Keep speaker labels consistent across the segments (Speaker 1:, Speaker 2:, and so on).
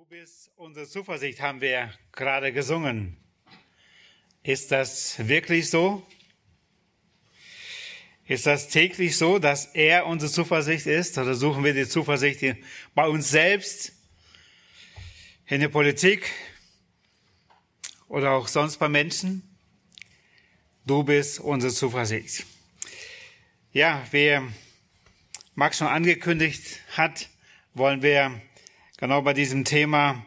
Speaker 1: Du bist unsere Zuversicht, haben wir gerade gesungen. Ist das wirklich so? Ist das täglich so, dass er unsere Zuversicht ist? Oder suchen wir die Zuversicht bei uns selbst, in der Politik oder auch sonst bei Menschen? Du bist unsere Zuversicht. Ja, wer Max schon angekündigt hat, wollen wir genau bei diesem Thema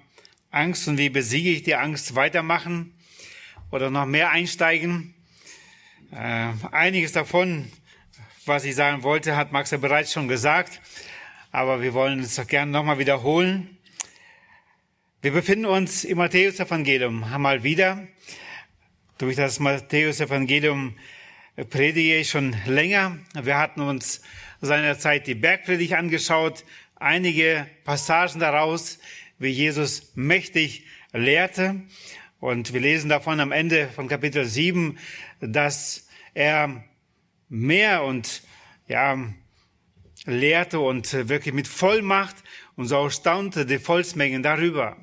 Speaker 1: Angst und wie besiege ich die Angst weitermachen oder noch mehr einsteigen. Äh, einiges davon, was ich sagen wollte, hat Max ja bereits schon gesagt, aber wir wollen es doch gerne nochmal wiederholen. Wir befinden uns im Matthäus-Evangelium einmal wieder. Durch das Matthäus-Evangelium predige ich schon länger. Wir hatten uns seinerzeit die Bergpredigt angeschaut einige Passagen daraus, wie Jesus mächtig lehrte. Und wir lesen davon am Ende von Kapitel 7, dass er mehr und ja, lehrte und wirklich mit Vollmacht und so staunte die Volksmengen darüber.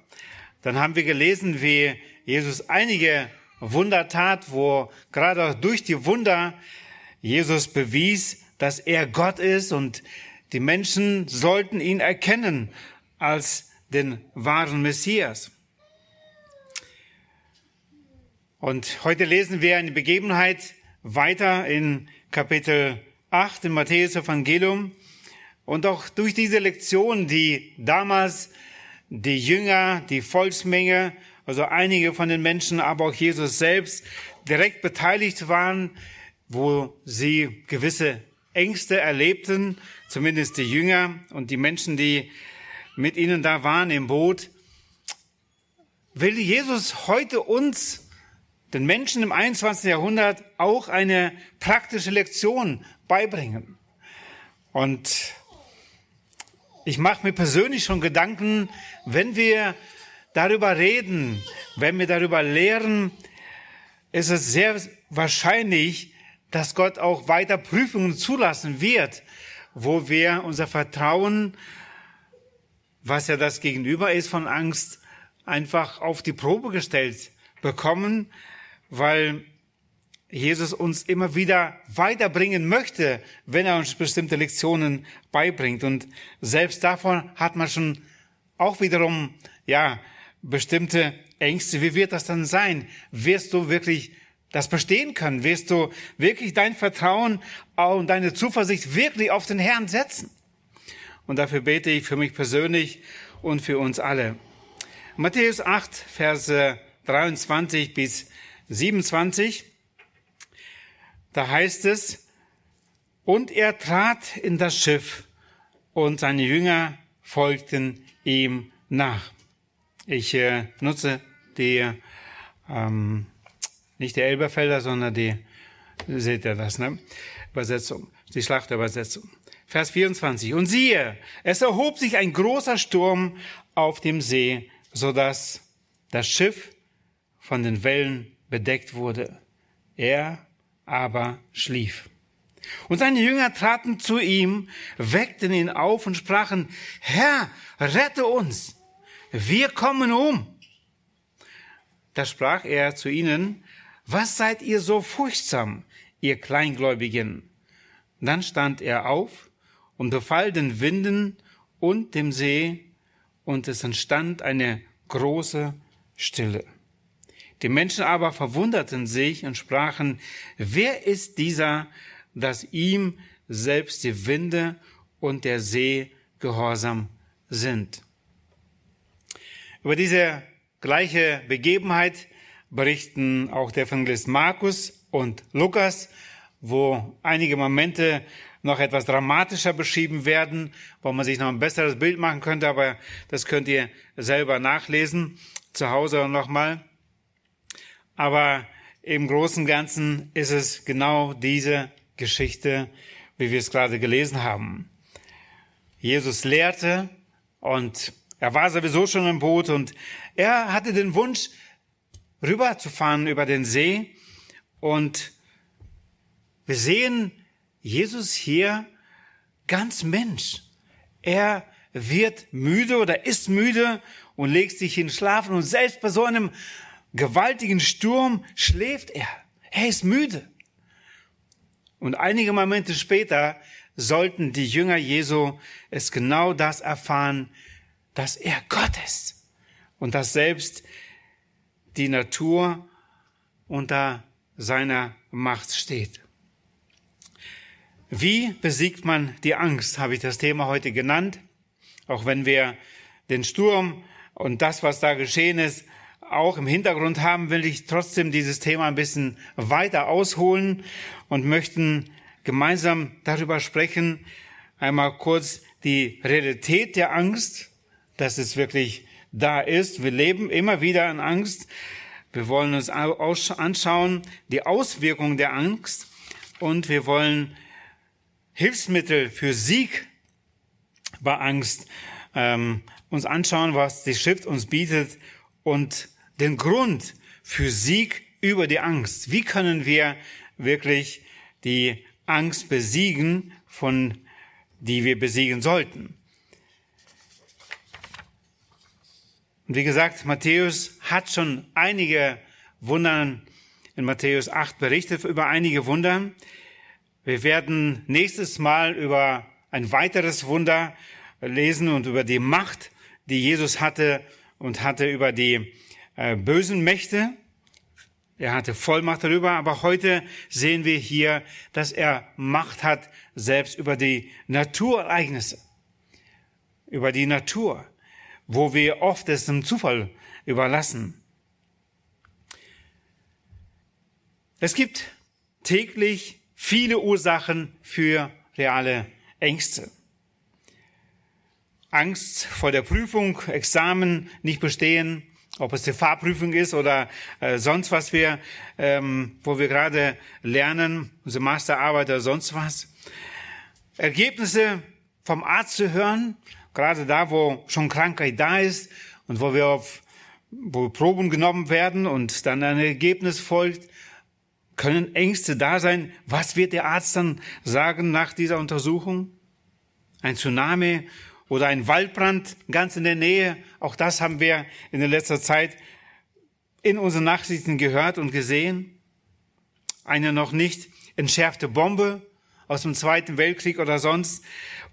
Speaker 1: Dann haben wir gelesen, wie Jesus einige Wunder tat, wo gerade durch die Wunder Jesus bewies, dass er Gott ist und die Menschen sollten ihn erkennen als den wahren Messias. Und heute lesen wir eine Begebenheit weiter in Kapitel 8 im Matthäus Evangelium. Und auch durch diese Lektion, die damals die Jünger, die Volksmenge, also einige von den Menschen, aber auch Jesus selbst direkt beteiligt waren, wo sie gewisse Ängste erlebten, zumindest die Jünger und die Menschen, die mit ihnen da waren im Boot. Will Jesus heute uns, den Menschen im 21. Jahrhundert, auch eine praktische Lektion beibringen? Und ich mache mir persönlich schon Gedanken, wenn wir darüber reden, wenn wir darüber lehren, ist es sehr wahrscheinlich, dass Gott auch weiter Prüfungen zulassen wird, wo wir unser Vertrauen, was ja das Gegenüber ist von Angst, einfach auf die Probe gestellt bekommen, weil Jesus uns immer wieder weiterbringen möchte, wenn er uns bestimmte Lektionen beibringt. Und selbst davon hat man schon auch wiederum, ja, bestimmte Ängste. Wie wird das dann sein? Wirst du wirklich das bestehen können, wirst du wirklich dein Vertrauen und deine Zuversicht wirklich auf den Herrn setzen. Und dafür bete ich für mich persönlich und für uns alle. Matthäus 8, Verse 23 bis 27, da heißt es, und er trat in das Schiff und seine Jünger folgten ihm nach. Ich äh, nutze die ähm, nicht der Elberfelder, sondern die, seht ihr das, ne? Übersetzung, die Schlachtübersetzung. Vers 24. Und siehe, es erhob sich ein großer Sturm auf dem See, so dass das Schiff von den Wellen bedeckt wurde. Er aber schlief. Und seine Jünger traten zu ihm, weckten ihn auf und sprachen, Herr, rette uns, wir kommen um. Da sprach er zu ihnen, was seid ihr so furchtsam, ihr Kleingläubigen? Dann stand er auf und befahl den Winden und dem See, und es entstand eine große Stille. Die Menschen aber verwunderten sich und sprachen, wer ist dieser, dass ihm selbst die Winde und der See gehorsam sind? Über diese gleiche Begebenheit berichten auch der Evangelist Markus und Lukas, wo einige Momente noch etwas dramatischer beschrieben werden, wo man sich noch ein besseres Bild machen könnte, aber das könnt ihr selber nachlesen, zu Hause nochmal. Aber im Großen und Ganzen ist es genau diese Geschichte, wie wir es gerade gelesen haben. Jesus lehrte und er war sowieso schon im Boot und er hatte den Wunsch, rüberzufahren über den See. Und wir sehen Jesus hier ganz Mensch. Er wird müde oder ist müde und legst dich hin schlafen und selbst bei so einem gewaltigen Sturm schläft er. Er ist müde. Und einige Momente später sollten die Jünger Jesu es genau das erfahren, dass er Gott ist und dass selbst die Natur unter seiner Macht steht. Wie besiegt man die Angst, habe ich das Thema heute genannt. Auch wenn wir den Sturm und das, was da geschehen ist, auch im Hintergrund haben, will ich trotzdem dieses Thema ein bisschen weiter ausholen und möchten gemeinsam darüber sprechen, einmal kurz die Realität der Angst, dass es wirklich da ist. Wir leben immer wieder in Angst. Wir wollen uns anschauen die Auswirkungen der Angst und wir wollen Hilfsmittel für Sieg bei Angst ähm, uns anschauen, was die Schrift uns bietet und den Grund für Sieg über die Angst. Wie können wir wirklich die Angst besiegen, von die wir besiegen sollten? Und wie gesagt, Matthäus hat schon einige Wunder in Matthäus 8 berichtet über einige Wunder. Wir werden nächstes Mal über ein weiteres Wunder lesen und über die Macht, die Jesus hatte und hatte über die äh, bösen Mächte. Er hatte Vollmacht darüber, aber heute sehen wir hier, dass er Macht hat selbst über die Naturereignisse, über die Natur, wo wir oft es dem Zufall überlassen. Es gibt täglich viele Ursachen für reale Ängste. Angst vor der Prüfung, Examen nicht bestehen, ob es die Fahrprüfung ist oder äh, sonst was wir, ähm, wo wir gerade lernen, unsere Masterarbeit oder sonst was. Ergebnisse vom Arzt zu hören, gerade da, wo schon Krankheit da ist und wo wir auf, wo Proben genommen werden und dann ein Ergebnis folgt, können Ängste da sein. Was wird der Arzt dann sagen nach dieser Untersuchung? Ein Tsunami oder ein Waldbrand ganz in der Nähe. Auch das haben wir in der letzter Zeit in unseren Nachrichten gehört und gesehen. Eine noch nicht entschärfte Bombe aus dem Zweiten Weltkrieg oder sonst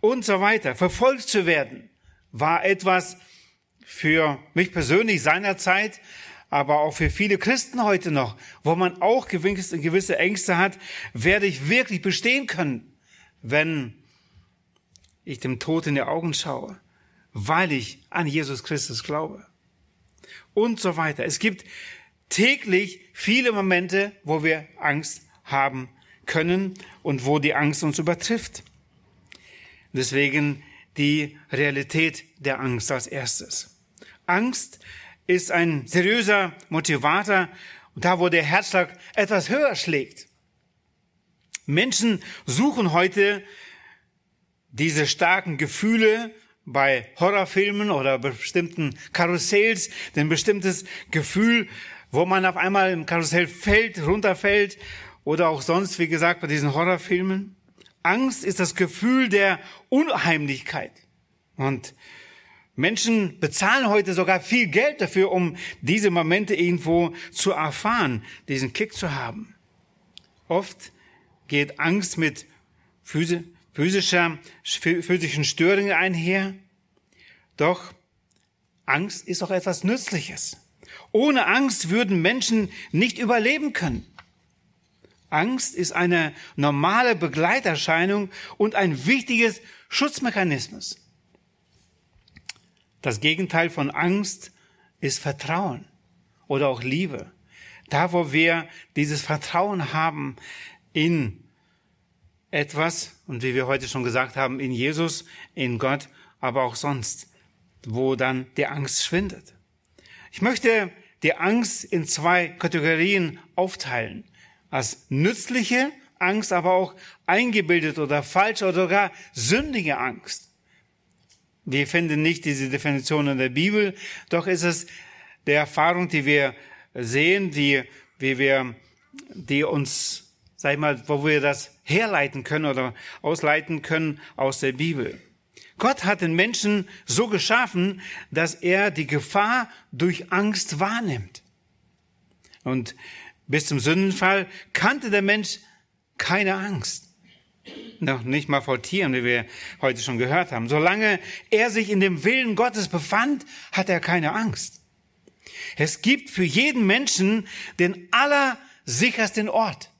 Speaker 1: und so weiter. Verfolgt zu werden war etwas für mich persönlich seinerzeit, aber auch für viele Christen heute noch, wo man auch gewisse Ängste hat, werde ich wirklich bestehen können, wenn ich dem Tod in die Augen schaue, weil ich an Jesus Christus glaube. Und so weiter. Es gibt täglich viele Momente, wo wir Angst haben können und wo die Angst uns übertrifft. Deswegen die Realität der Angst als erstes. Angst ist ein seriöser Motivator und da, wo der Herzschlag etwas höher schlägt. Menschen suchen heute diese starken Gefühle bei Horrorfilmen oder bestimmten Karussells, ein bestimmtes Gefühl, wo man auf einmal im Karussell fällt, runterfällt oder auch sonst, wie gesagt, bei diesen Horrorfilmen. Angst ist das Gefühl der Unheimlichkeit. Und Menschen bezahlen heute sogar viel Geld dafür, um diese Momente irgendwo zu erfahren, diesen Kick zu haben. Oft geht Angst mit physischer, physischen Störungen einher. Doch Angst ist auch etwas Nützliches. Ohne Angst würden Menschen nicht überleben können. Angst ist eine normale Begleiterscheinung und ein wichtiges Schutzmechanismus. Das Gegenteil von Angst ist Vertrauen oder auch Liebe. Da, wo wir dieses Vertrauen haben in etwas, und wie wir heute schon gesagt haben, in Jesus, in Gott, aber auch sonst, wo dann die Angst schwindet. Ich möchte die Angst in zwei Kategorien aufteilen. Als nützliche Angst, aber auch eingebildet oder falsch oder sogar sündige Angst. Wir finden nicht diese Definition in der Bibel, doch ist es der Erfahrung, die wir sehen, die, wie wir, die uns sag ich mal, wo wir das herleiten können oder ausleiten können aus der Bibel. Gott hat den Menschen so geschaffen, dass er die Gefahr durch Angst wahrnimmt. Und bis zum Sündenfall kannte der Mensch keine Angst. Noch nicht mal vor Tieren, wie wir heute schon gehört haben. Solange er sich in dem Willen Gottes befand, hat er keine Angst. Es gibt für jeden Menschen den allersichersten Ort.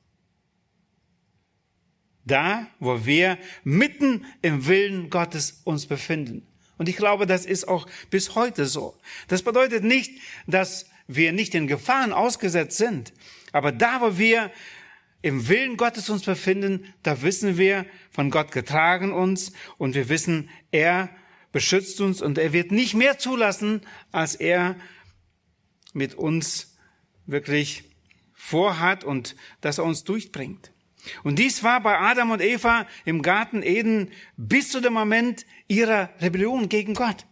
Speaker 1: Da, wo wir mitten im Willen Gottes uns befinden. Und ich glaube, das ist auch bis heute so. Das bedeutet nicht, dass wir nicht in Gefahren ausgesetzt sind. Aber da, wo wir im Willen Gottes uns befinden, da wissen wir, von Gott getragen uns und wir wissen, er beschützt uns und er wird nicht mehr zulassen, als er mit uns wirklich vorhat und dass er uns durchbringt. Und dies war bei Adam und Eva im Garten Eden bis zu dem Moment ihrer Rebellion gegen Gott.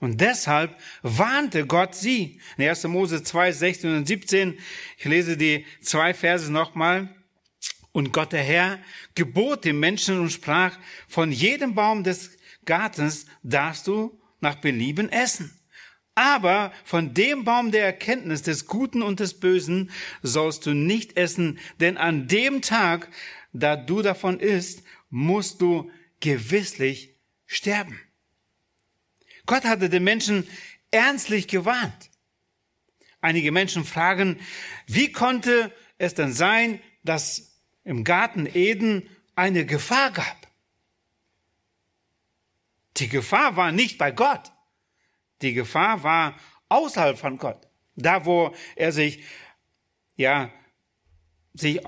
Speaker 1: Und deshalb warnte Gott sie. In 1. Mose 2, 16 und 17, ich lese die zwei Verse nochmal. Und Gott der Herr gebot dem Menschen und sprach, von jedem Baum des Gartens darfst du nach Belieben essen. Aber von dem Baum der Erkenntnis des Guten und des Bösen sollst du nicht essen, denn an dem Tag, da du davon isst, musst du gewisslich sterben. Gott hatte den Menschen ernstlich gewarnt. Einige Menschen fragen, wie konnte es denn sein, dass im Garten Eden eine Gefahr gab? Die Gefahr war nicht bei Gott. Die Gefahr war außerhalb von Gott. Da, wo er sich, ja, sich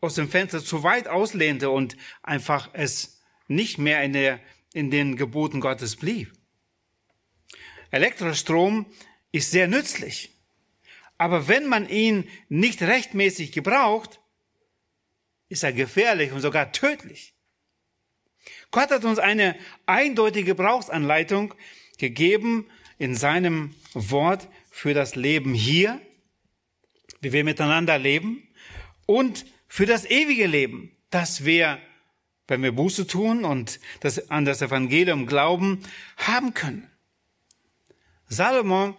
Speaker 1: aus dem Fenster zu weit auslehnte und einfach es nicht mehr in, der, in den Geboten Gottes blieb. Elektrostrom ist sehr nützlich. Aber wenn man ihn nicht rechtmäßig gebraucht, ist er gefährlich und sogar tödlich. Gott hat uns eine eindeutige Gebrauchsanleitung gegeben in seinem Wort für das Leben hier, wie wir miteinander leben, und für das ewige Leben, das wir, wenn wir Buße tun und das, an das Evangelium glauben, haben können. Salomon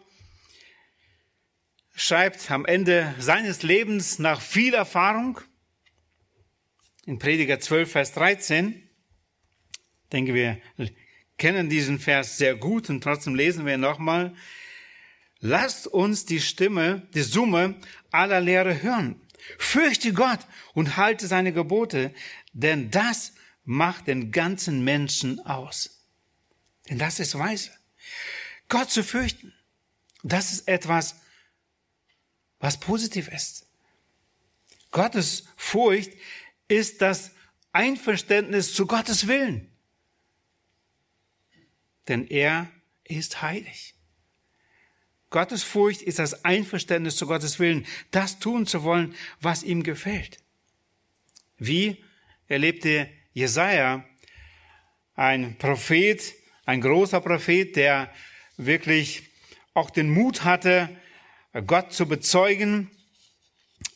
Speaker 1: schreibt am Ende seines Lebens nach viel Erfahrung in Prediger 12, Vers 13, denke wir kennen diesen Vers sehr gut und trotzdem lesen wir nochmal, lasst uns die Stimme, die Summe aller Lehre hören. Fürchte Gott und halte seine Gebote, denn das macht den ganzen Menschen aus. Denn das ist Weise. Gott zu fürchten, das ist etwas, was positiv ist. Gottes Furcht ist das Einverständnis zu Gottes Willen. Denn er ist heilig. Gottes Furcht ist das Einverständnis zu Gottes Willen, das tun zu wollen, was ihm gefällt. Wie erlebte Jesaja, ein Prophet, ein großer Prophet, der wirklich auch den Mut hatte, Gott zu bezeugen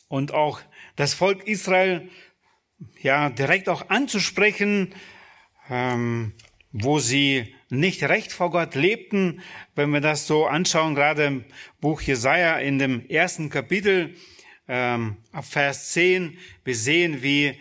Speaker 1: und auch das Volk Israel ja direkt auch anzusprechen, ähm, wo sie nicht recht vor Gott lebten. Wenn wir das so anschauen, gerade im Buch Jesaja in dem ersten Kapitel, ähm, ab Vers 10, wir sehen, wie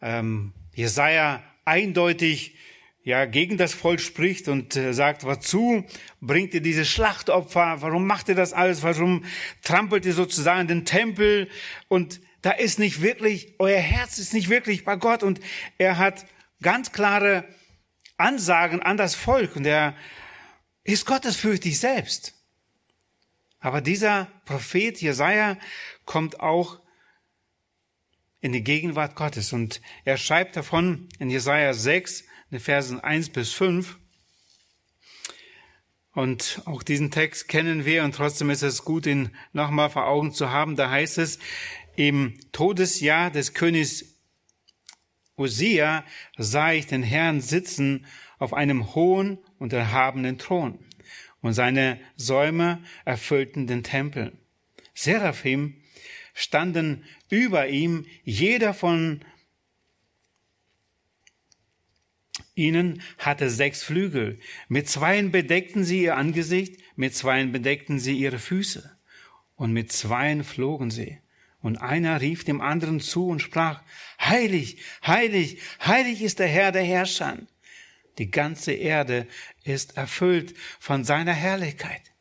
Speaker 1: ähm, Jesaja eindeutig ja, gegen das Volk spricht und äh, sagt, wozu bringt ihr diese Schlachtopfer? Warum macht ihr das alles? Warum trampelt ihr sozusagen den Tempel? Und da ist nicht wirklich, euer Herz ist nicht wirklich bei Gott und er hat ganz klare Ansagen an das Volk und er ist gottesfürchtig selbst. Aber dieser Prophet Jesaja kommt auch in die Gegenwart Gottes und er schreibt davon in Jesaja 6, in Versen 1 bis 5. Und auch diesen Text kennen wir und trotzdem ist es gut, ihn nochmal vor Augen zu haben. Da heißt es, im Todesjahr des Königs Usia sah ich den Herrn sitzen auf einem hohen und erhabenen Thron und seine Säume erfüllten den Tempel. Seraphim standen über ihm, jeder von ihnen hatte sechs Flügel. Mit zweien bedeckten sie ihr Angesicht, mit zweien bedeckten sie ihre Füße und mit zweien flogen sie. Und einer rief dem anderen zu und sprach, Heilig, heilig, heilig ist der Herr der Herrscher. Die ganze Erde ist erfüllt von seiner Herrlichkeit.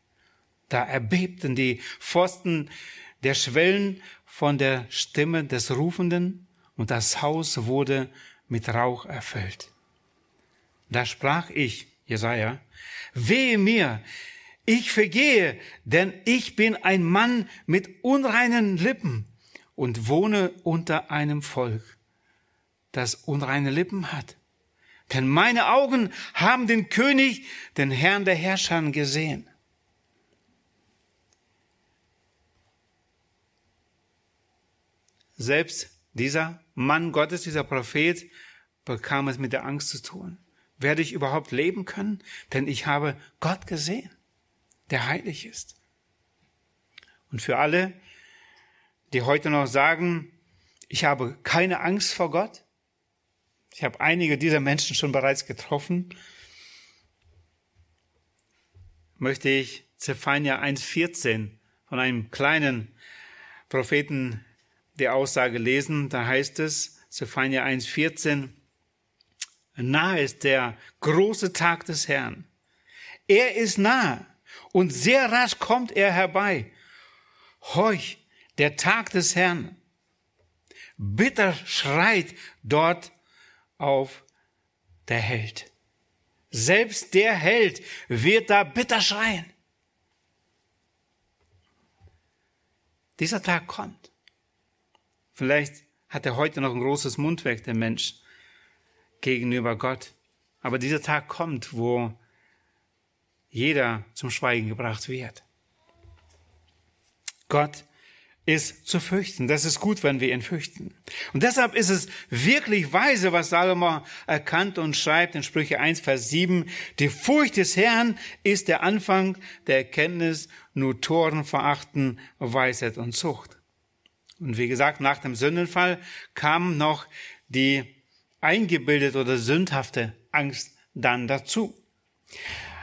Speaker 1: Da erbebten die Pfosten der Schwellen von der Stimme des Rufenden und das Haus wurde mit Rauch erfüllt. Da sprach ich, Jesaja, wehe mir, ich vergehe, denn ich bin ein Mann mit unreinen Lippen und wohne unter einem Volk, das unreine Lippen hat. Denn meine Augen haben den König, den Herrn der Herrscher gesehen. Selbst dieser Mann Gottes, dieser Prophet, bekam es mit der Angst zu tun. Werde ich überhaupt leben können? Denn ich habe Gott gesehen, der heilig ist. Und für alle, die heute noch sagen, ich habe keine Angst vor Gott, ich habe einige dieser Menschen schon bereits getroffen, möchte ich Zephania 1,14 von einem kleinen Propheten die Aussage lesen. Da heißt es, Zephania 1,14, Nahe ist der große Tag des Herrn. Er ist nahe und sehr rasch kommt er herbei. Heuch, der Tag des Herrn. Bitter schreit dort auf der Held. Selbst der Held wird da bitter schreien. Dieser Tag kommt. Vielleicht hat er heute noch ein großes Mundwerk, der Mensch gegenüber Gott. Aber dieser Tag kommt, wo jeder zum Schweigen gebracht wird. Gott ist zu fürchten. Das ist gut, wenn wir ihn fürchten. Und deshalb ist es wirklich weise, was Salomo erkannt und schreibt in Sprüche 1, Vers 7. Die Furcht des Herrn ist der Anfang der Erkenntnis, nur Toren verachten Weisheit und Zucht. Und wie gesagt, nach dem Sündenfall kam noch die eingebildete oder sündhafte Angst dann dazu.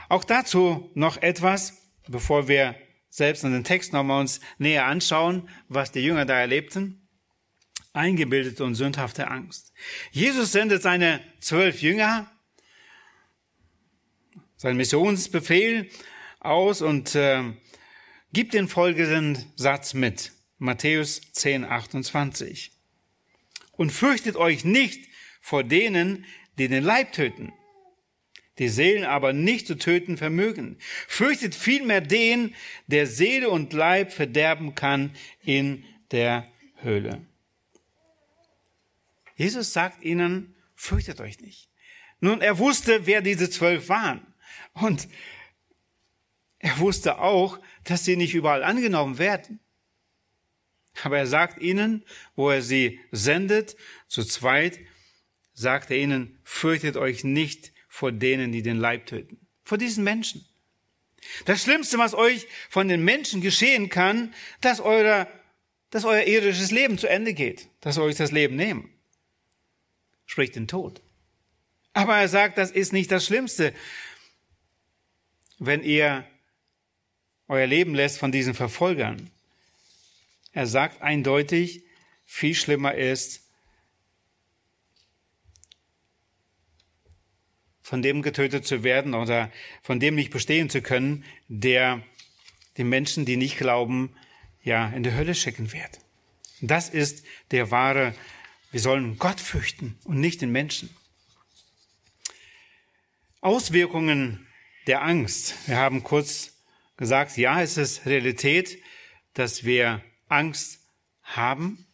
Speaker 1: Auch dazu noch etwas, bevor wir selbst in den Text nochmal uns näher anschauen, was die Jünger da erlebten. Eingebildete und sündhafte Angst. Jesus sendet seine zwölf Jünger, seinen Missionsbefehl aus und äh, gibt den folgenden Satz mit. Matthäus 10, 28. Und fürchtet euch nicht vor denen, die den Leib töten, die Seelen aber nicht zu töten vermögen. Fürchtet vielmehr den, der Seele und Leib verderben kann in der Höhle. Jesus sagt ihnen, fürchtet euch nicht. Nun, er wusste, wer diese zwölf waren. Und er wusste auch, dass sie nicht überall angenommen werden. Aber er sagt ihnen, wo er sie sendet, zu zweit, sagt er ihnen, fürchtet euch nicht vor denen, die den Leib töten. Vor diesen Menschen. Das Schlimmste, was euch von den Menschen geschehen kann, dass, euer, dass euer irdisches Leben zu Ende geht, dass euch das Leben nehmen. Sprich den Tod. Aber er sagt, das ist nicht das Schlimmste, wenn ihr euer Leben lässt von diesen Verfolgern. Er sagt eindeutig, viel schlimmer ist, von dem getötet zu werden oder von dem nicht bestehen zu können, der die Menschen, die nicht glauben, ja, in die Hölle schicken wird. Das ist der wahre, wir sollen Gott fürchten und nicht den Menschen. Auswirkungen der Angst. Wir haben kurz gesagt, ja, es ist Realität, dass wir Angst haben.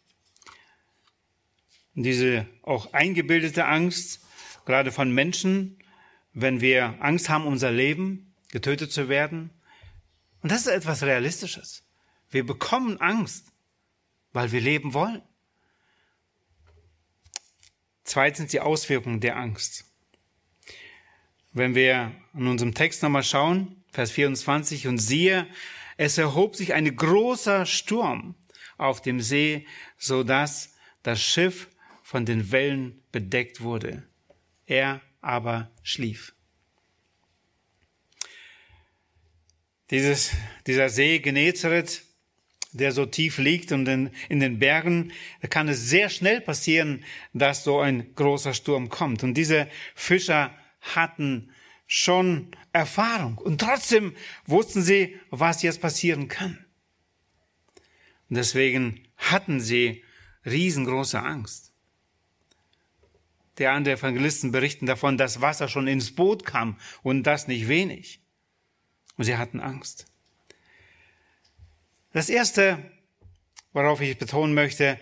Speaker 1: Diese auch eingebildete Angst, gerade von Menschen, wenn wir Angst haben, unser Leben getötet zu werden. Und das ist etwas Realistisches. Wir bekommen Angst, weil wir leben wollen. Zweitens die Auswirkungen der Angst. Wenn wir in unserem Text nochmal schauen, Vers 24, und siehe, es erhob sich ein großer Sturm auf dem See, so dass das Schiff von den Wellen bedeckt wurde. Er aber schlief. Dieses, dieser See Genezareth, der so tief liegt und in, in den Bergen, da kann es sehr schnell passieren, dass so ein großer Sturm kommt. Und diese Fischer hatten schon Erfahrung und trotzdem wussten sie, was jetzt passieren kann. Und deswegen hatten sie riesengroße Angst. Der andere Evangelisten berichten davon, dass Wasser schon ins Boot kam und das nicht wenig. Und sie hatten Angst. Das erste, worauf ich betonen möchte,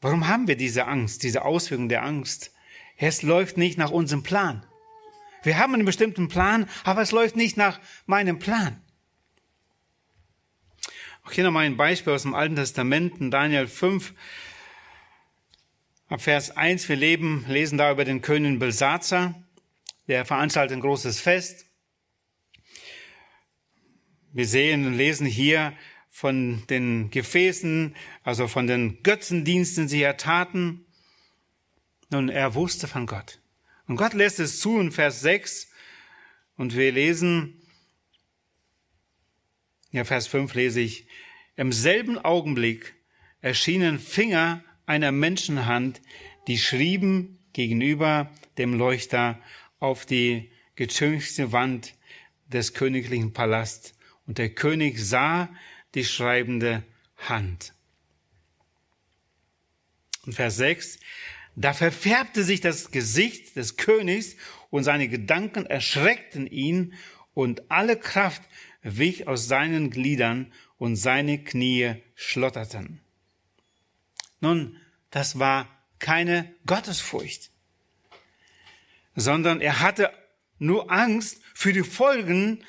Speaker 1: warum haben wir diese Angst, diese Auswirkung der Angst? Es läuft nicht nach unserem Plan. Wir haben einen bestimmten Plan, aber es läuft nicht nach meinem Plan. Auch hier nochmal ein Beispiel aus dem Alten Testament, in Daniel 5, ab Vers 1. Wir leben, lesen da über den König Belsazar, der veranstaltet ein großes Fest. Wir sehen und lesen hier von den Gefäßen, also von den Götzendiensten, die er taten. Nun, er wusste von Gott. Und Gott lässt es zu in Vers 6. Und wir lesen, ja, Vers 5 lese ich, im selben Augenblick erschienen Finger einer Menschenhand, die schrieben gegenüber dem Leuchter auf die getünchte Wand des königlichen Palasts und der König sah die schreibende Hand. Und Vers 6, da verfärbte sich das Gesicht des Königs und seine Gedanken erschreckten ihn und alle Kraft wich aus seinen Gliedern und seine Knie schlotterten. Nun, das war keine Gottesfurcht, sondern er hatte nur Angst für die Folgen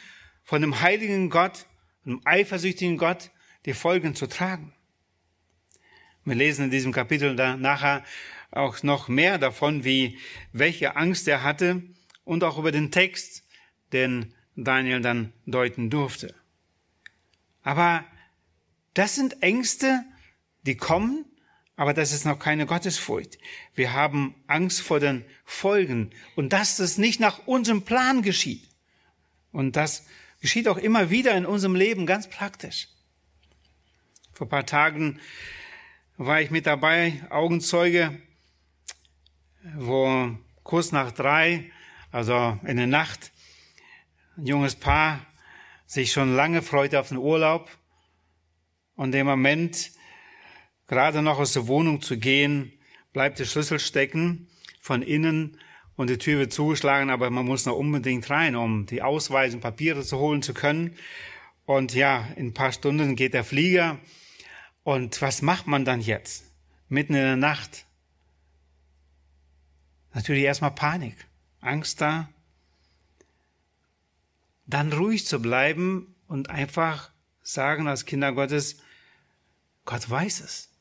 Speaker 1: von dem heiligen Gott, einem eifersüchtigen Gott, die Folgen zu tragen. Wir lesen in diesem Kapitel da nachher auch noch mehr davon, wie welche Angst er hatte und auch über den Text, den Daniel dann deuten durfte. Aber das sind Ängste, die kommen, aber das ist noch keine Gottesfurcht. Wir haben Angst vor den Folgen und dass das nicht nach unserem Plan geschieht. Und das Geschieht auch immer wieder in unserem Leben ganz praktisch. Vor ein paar Tagen war ich mit dabei, Augenzeuge, wo kurz nach drei, also in der Nacht, ein junges Paar sich schon lange freute auf den Urlaub und im Moment gerade noch aus der Wohnung zu gehen, bleibt der Schlüssel stecken von innen und die Tür wird zugeschlagen, aber man muss noch unbedingt rein, um die Ausweise und Papiere zu holen zu können. Und ja, in ein paar Stunden geht der Flieger. Und was macht man dann jetzt? Mitten in der Nacht. Natürlich erstmal Panik, Angst da. Dann ruhig zu bleiben und einfach sagen als Kinder Gottes, Gott weiß es.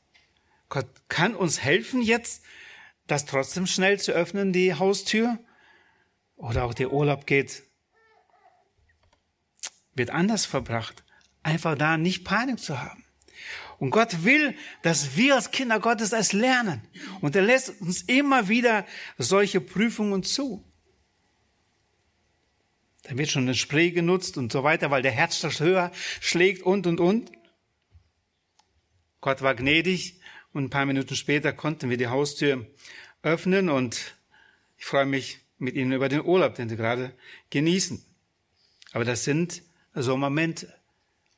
Speaker 1: Gott kann uns helfen jetzt, das trotzdem schnell zu öffnen, die Haustür? Oder auch der Urlaub geht, wird anders verbracht. Einfach da nicht Panik zu haben. Und Gott will, dass wir als Kinder Gottes es lernen. Und er lässt uns immer wieder solche Prüfungen zu. Da wird schon ein Spray genutzt und so weiter, weil der Herzschlag höher schlägt und, und, und. Gott war gnädig und ein paar Minuten später konnten wir die Haustür öffnen und ich freue mich mit Ihnen über den Urlaub, den Sie gerade genießen. Aber das sind so Momente.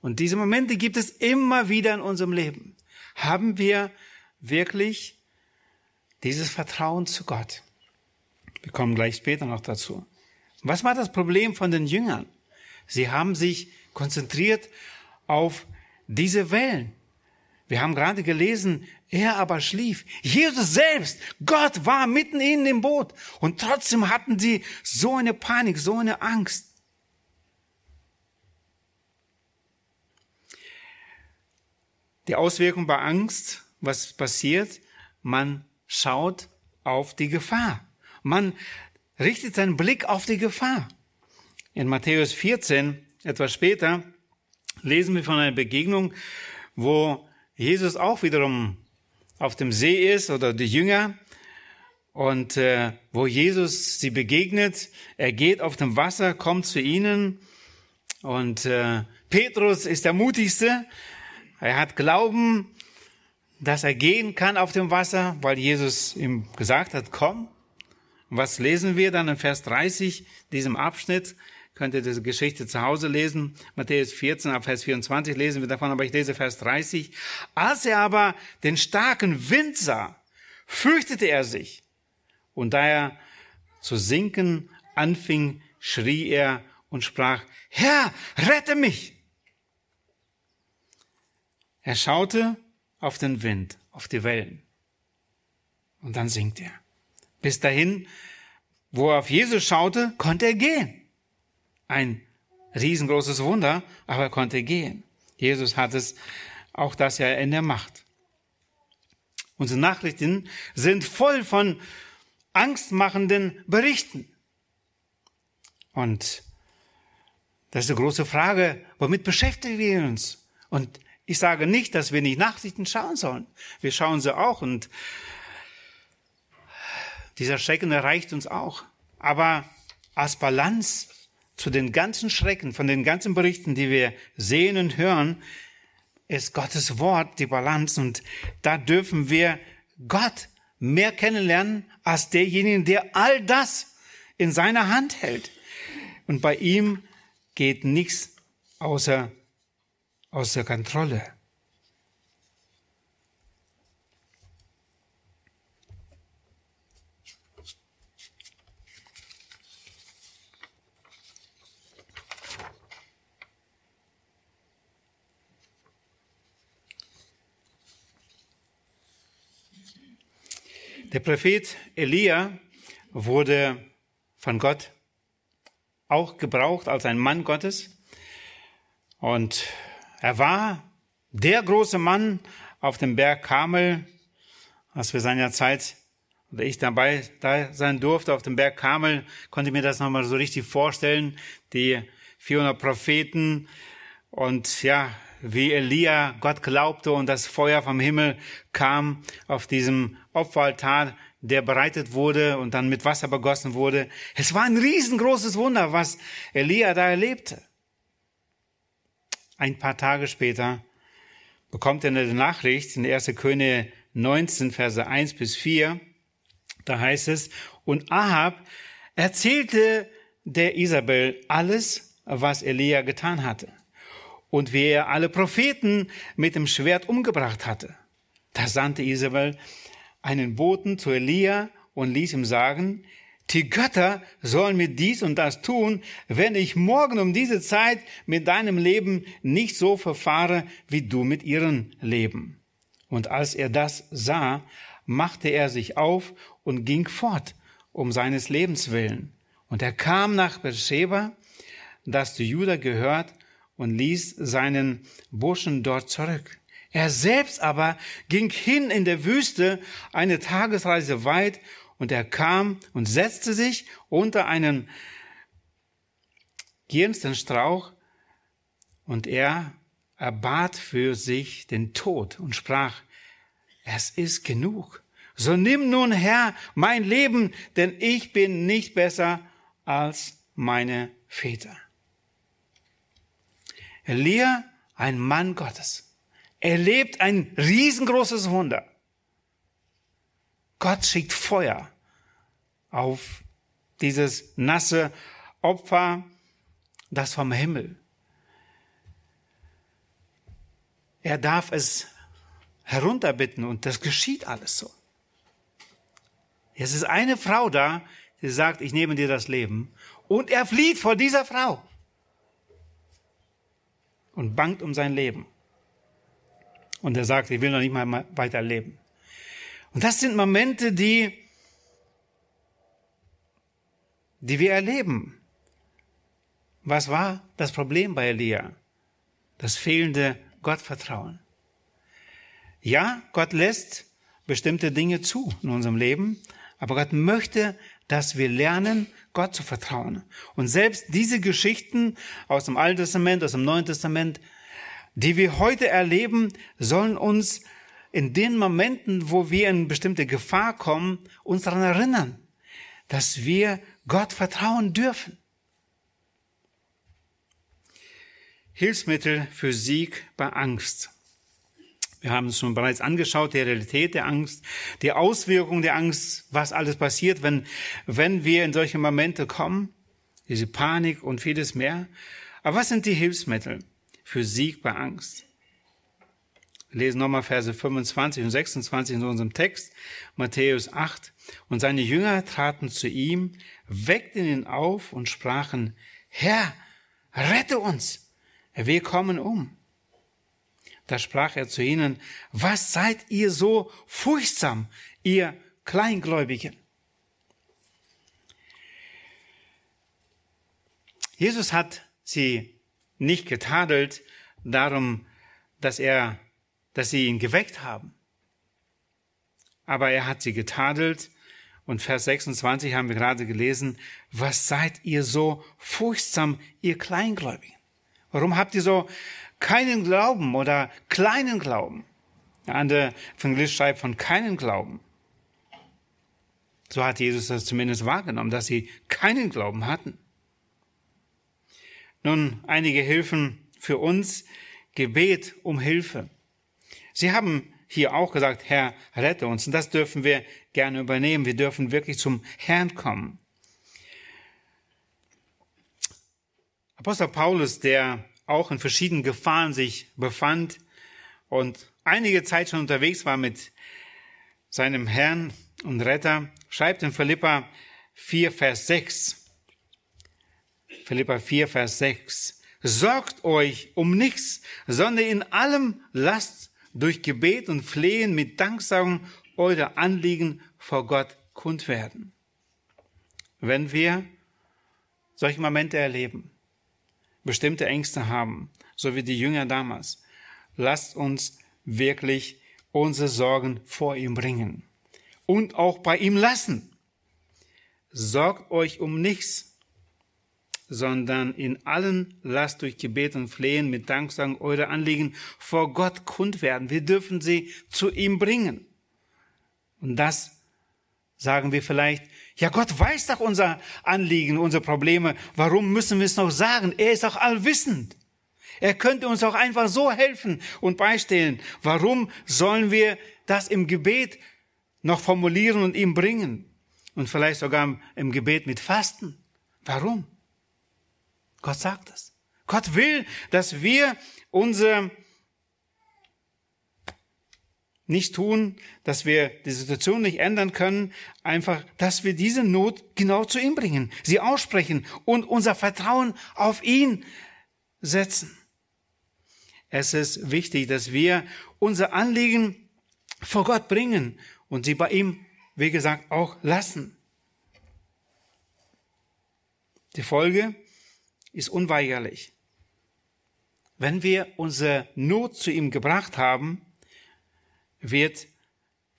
Speaker 1: Und diese Momente gibt es immer wieder in unserem Leben. Haben wir wirklich dieses Vertrauen zu Gott? Wir kommen gleich später noch dazu. Was war das Problem von den Jüngern? Sie haben sich konzentriert auf diese Wellen. Wir haben gerade gelesen, er aber schlief. Jesus selbst, Gott war mitten in dem Boot. Und trotzdem hatten sie so eine Panik, so eine Angst. Die Auswirkung bei Angst, was passiert? Man schaut auf die Gefahr. Man richtet seinen Blick auf die Gefahr. In Matthäus 14, etwas später, lesen wir von einer Begegnung, wo Jesus auch wiederum auf dem See ist oder die Jünger und äh, wo Jesus sie begegnet. Er geht auf dem Wasser, kommt zu ihnen und äh, Petrus ist der mutigste. Er hat Glauben, dass er gehen kann auf dem Wasser, weil Jesus ihm gesagt hat, komm. Was lesen wir dann in Vers 30, diesem Abschnitt? Könnt ihr diese Geschichte zu Hause lesen. Matthäus 14, ab Vers 24 lesen wir davon, aber ich lese Vers 30. Als er aber den starken Wind sah, fürchtete er sich und da er zu sinken anfing, schrie er und sprach, Herr, rette mich! Er schaute auf den Wind, auf die Wellen. Und dann sinkt er. Bis dahin, wo er auf Jesus schaute, konnte er gehen. Ein riesengroßes Wunder, aber er konnte gehen. Jesus hat es auch das ja in der Macht. Unsere Nachrichten sind voll von angstmachenden Berichten. Und das ist eine große Frage, womit beschäftigen wir uns? Und ich sage nicht, dass wir nicht Nachrichten schauen sollen. Wir schauen sie auch und dieser Schrecken erreicht uns auch. Aber als Balance zu den ganzen Schrecken, von den ganzen Berichten, die wir sehen und hören, ist Gottes Wort die Balance und da dürfen wir Gott mehr kennenlernen als derjenige, der all das in seiner Hand hält. Und bei ihm geht nichts außer, außer Kontrolle. Der Prophet Elia wurde von Gott auch gebraucht als ein Mann Gottes. Und er war der große Mann auf dem Berg Kamel, als wir seiner Zeit oder ich dabei da sein durfte auf dem Berg Kamel, konnte ich mir das nochmal so richtig vorstellen. Die 400 Propheten und ja, wie Elia Gott glaubte und das Feuer vom Himmel kam auf diesem Opferaltar, der bereitet wurde und dann mit Wasser begossen wurde. Es war ein riesengroßes Wunder, was Elia da erlebte. Ein paar Tage später bekommt er eine Nachricht in 1. Könige 19, Verse 1 bis 4. Da heißt es, und Ahab erzählte der Isabel alles, was Elia getan hatte und wie er alle Propheten mit dem Schwert umgebracht hatte. Da sandte Isabel einen Boten zu Elia und ließ ihm sagen, die Götter sollen mir dies und das tun, wenn ich morgen um diese Zeit mit deinem Leben nicht so verfahre, wie du mit ihrem Leben. Und als er das sah, machte er sich auf und ging fort, um seines Lebens willen. Und er kam nach Beersheba, das zu Juda gehört, und ließ seinen Burschen dort zurück. Er selbst aber ging hin in der Wüste eine Tagesreise weit und er kam und setzte sich unter einen Strauch und er erbat für sich den Tod und sprach, es ist genug. So nimm nun Herr mein Leben, denn ich bin nicht besser als meine Väter. Elia, ein Mann Gottes, erlebt ein riesengroßes Wunder. Gott schickt Feuer auf dieses nasse Opfer, das vom Himmel. Er darf es herunterbitten und das geschieht alles so. Es ist eine Frau da, die sagt, ich nehme dir das Leben. Und er flieht vor dieser Frau und bangt um sein Leben. Und er sagt, ich will noch nicht mal weiter leben. Und das sind Momente, die, die wir erleben. Was war das Problem bei Elia? Das fehlende Gottvertrauen. Ja, Gott lässt bestimmte Dinge zu in unserem Leben, aber Gott möchte, dass wir lernen, Gott zu vertrauen. Und selbst diese Geschichten aus dem Alten Testament, aus dem Neuen Testament, die wir heute erleben, sollen uns in den Momenten, wo wir in bestimmte Gefahr kommen, uns daran erinnern, dass wir Gott vertrauen dürfen. Hilfsmittel für Sieg bei Angst. Wir haben es schon bereits angeschaut, die Realität der Angst, die Auswirkungen der Angst, was alles passiert, wenn, wenn wir in solche Momente kommen, diese Panik und vieles mehr. Aber was sind die Hilfsmittel für Sieg bei Angst? Wir lesen nochmal Verse 25 und 26 in unserem Text, Matthäus 8. Und seine Jünger traten zu ihm, weckten ihn auf und sprachen, Herr, rette uns! wir kommen um. Da sprach er zu ihnen, was seid ihr so furchtsam, ihr Kleingläubigen? Jesus hat sie nicht getadelt darum, dass er, dass sie ihn geweckt haben. Aber er hat sie getadelt und Vers 26 haben wir gerade gelesen, was seid ihr so furchtsam, ihr Kleingläubigen? Warum habt ihr so keinen Glauben oder kleinen Glauben? Der andere Evangelist schreibt von keinen Glauben. So hat Jesus das zumindest wahrgenommen, dass sie keinen Glauben hatten. Nun, einige Hilfen für uns. Gebet um Hilfe. Sie haben hier auch gesagt, Herr, rette uns. Und das dürfen wir gerne übernehmen. Wir dürfen wirklich zum Herrn kommen. Apostel Paulus, der auch in verschiedenen Gefahren sich befand und einige Zeit schon unterwegs war mit seinem Herrn und Retter, schreibt in Philippa 4, Vers 6. Philippa 4, Vers 6. Sorgt euch um nichts, sondern in allem lasst durch Gebet und Flehen mit Danksagung eure Anliegen vor Gott kund werden. Wenn wir solche Momente erleben, bestimmte Ängste haben, so wie die Jünger damals. Lasst uns wirklich unsere Sorgen vor ihm bringen und auch bei ihm lassen. Sorgt euch um nichts, sondern in allen lasst durch Gebet und Flehen mit Danksagen eure Anliegen vor Gott kund werden. Wir dürfen sie zu ihm bringen. Und das sagen wir vielleicht, ja, Gott weiß doch unser Anliegen, unsere Probleme. Warum müssen wir es noch sagen? Er ist auch allwissend. Er könnte uns auch einfach so helfen und beistehen. Warum sollen wir das im Gebet noch formulieren und ihm bringen? Und vielleicht sogar im Gebet mit Fasten. Warum? Gott sagt es. Gott will, dass wir unsere nicht tun, dass wir die Situation nicht ändern können, einfach, dass wir diese Not genau zu ihm bringen, sie aussprechen und unser Vertrauen auf ihn setzen. Es ist wichtig, dass wir unser Anliegen vor Gott bringen und sie bei ihm, wie gesagt, auch lassen. Die Folge ist unweigerlich. Wenn wir unsere Not zu ihm gebracht haben, wird,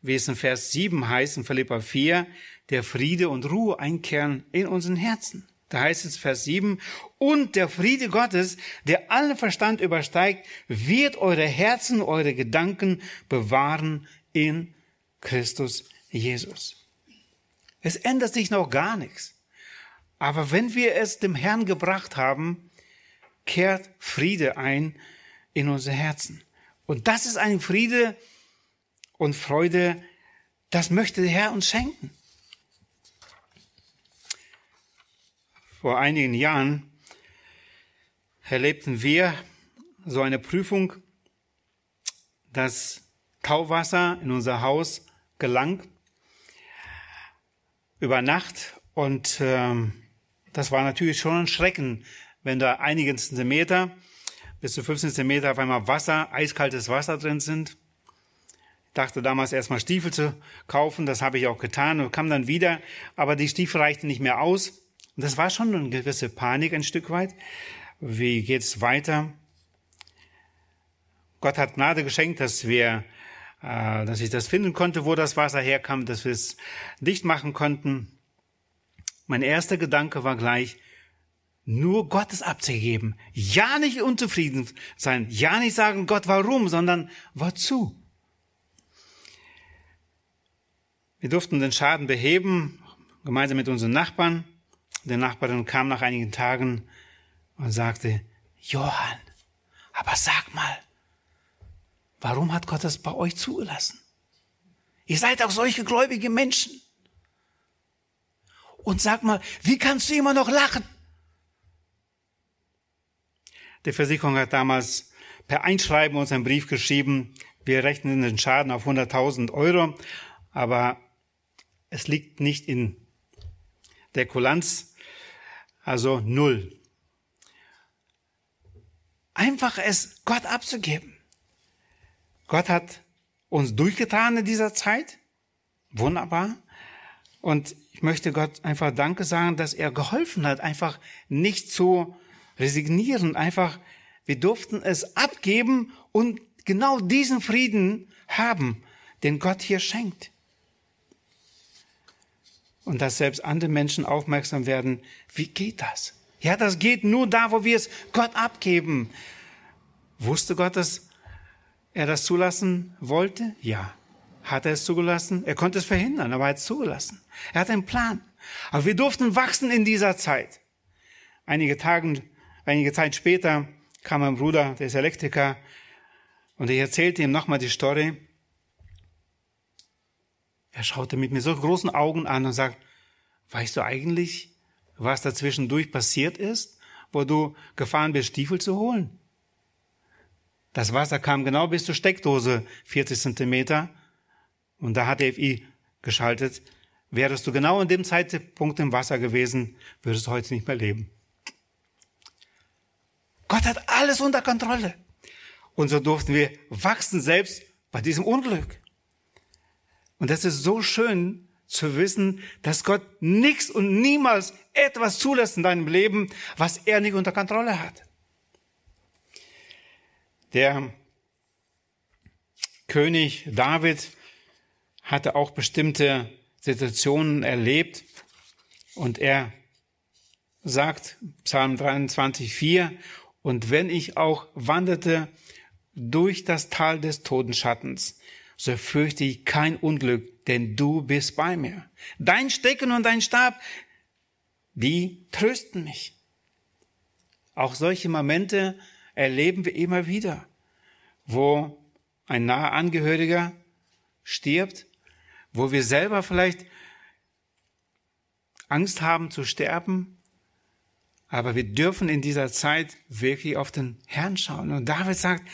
Speaker 1: wie es in Vers 7 heißt, in Philippa 4, der Friede und Ruhe einkehren in unseren Herzen. Da heißt es Vers 7, und der Friede Gottes, der allen Verstand übersteigt, wird eure Herzen, eure Gedanken bewahren in Christus Jesus. Es ändert sich noch gar nichts. Aber wenn wir es dem Herrn gebracht haben, kehrt Friede ein in unsere Herzen. Und das ist ein Friede, und Freude, das möchte der Herr uns schenken. Vor einigen Jahren erlebten wir so eine Prüfung, dass Tauwasser in unser Haus gelang über Nacht und ähm, das war natürlich schon ein Schrecken, wenn da einige Zentimeter bis zu 15 Zentimeter auf einmal Wasser, eiskaltes Wasser drin sind dachte damals erstmal Stiefel zu kaufen, das habe ich auch getan und kam dann wieder, aber die Stiefel reichten nicht mehr aus. Und das war schon eine gewisse Panik ein Stück weit. Wie geht's weiter? Gott hat Gnade geschenkt, dass wir, äh, dass ich das finden konnte, wo das Wasser herkam, dass wir es dicht machen konnten. Mein erster Gedanke war gleich, nur Gottes abzugeben. Ja nicht unzufrieden sein. Ja nicht sagen, Gott, warum, sondern wozu? Wir durften den Schaden beheben, gemeinsam mit unseren Nachbarn. Der Nachbarin kam nach einigen Tagen und sagte, Johann, aber sag mal, warum hat Gott das bei euch zugelassen? Ihr seid auch solche gläubige Menschen. Und sag mal, wie kannst du immer noch lachen? Die Versicherung hat damals per Einschreiben uns einen Brief geschrieben, wir rechnen den Schaden auf 100.000 Euro, aber es liegt nicht in der Kulanz, also null. Einfach es Gott abzugeben. Gott hat uns durchgetan in dieser Zeit. Wunderbar. Und ich möchte Gott einfach Danke sagen, dass er geholfen hat, einfach nicht zu resignieren, einfach, wir durften es abgeben und genau diesen Frieden haben, den Gott hier schenkt. Und dass selbst andere Menschen aufmerksam werden, wie geht das? Ja, das geht nur da, wo wir es Gott abgeben. Wusste Gott, dass er das zulassen wollte? Ja. Hat er es zugelassen? Er konnte es verhindern, aber er hat es zugelassen. Er hat einen Plan. Aber wir durften wachsen in dieser Zeit. Einige Tage, einige Zeit später kam mein Bruder, der ist Elektriker, und ich erzählte ihm nochmal die Story. Er schaute mit mir so großen Augen an und sagt, weißt du eigentlich, was dazwischendurch passiert ist, wo du gefahren bist, Stiefel zu holen? Das Wasser kam genau bis zur Steckdose, 40 Zentimeter. Und da hat der FI geschaltet. Wärst du genau in dem Zeitpunkt im Wasser gewesen, würdest du heute nicht mehr leben. Gott hat alles unter Kontrolle. Und so durften wir wachsen, selbst bei diesem Unglück. Und das ist so schön zu wissen, dass Gott nichts und niemals etwas zulässt in deinem Leben, was er nicht unter Kontrolle hat. Der König David hatte auch bestimmte Situationen erlebt und er sagt, Psalm 23, 4, und wenn ich auch wanderte durch das Tal des Todenschattens, so fürchte ich kein Unglück, denn du bist bei mir. Dein Stecken und dein Stab, die trösten mich. Auch solche Momente erleben wir immer wieder, wo ein naher Angehöriger stirbt, wo wir selber vielleicht Angst haben zu sterben, aber wir dürfen in dieser Zeit wirklich auf den Herrn schauen. Und David sagt,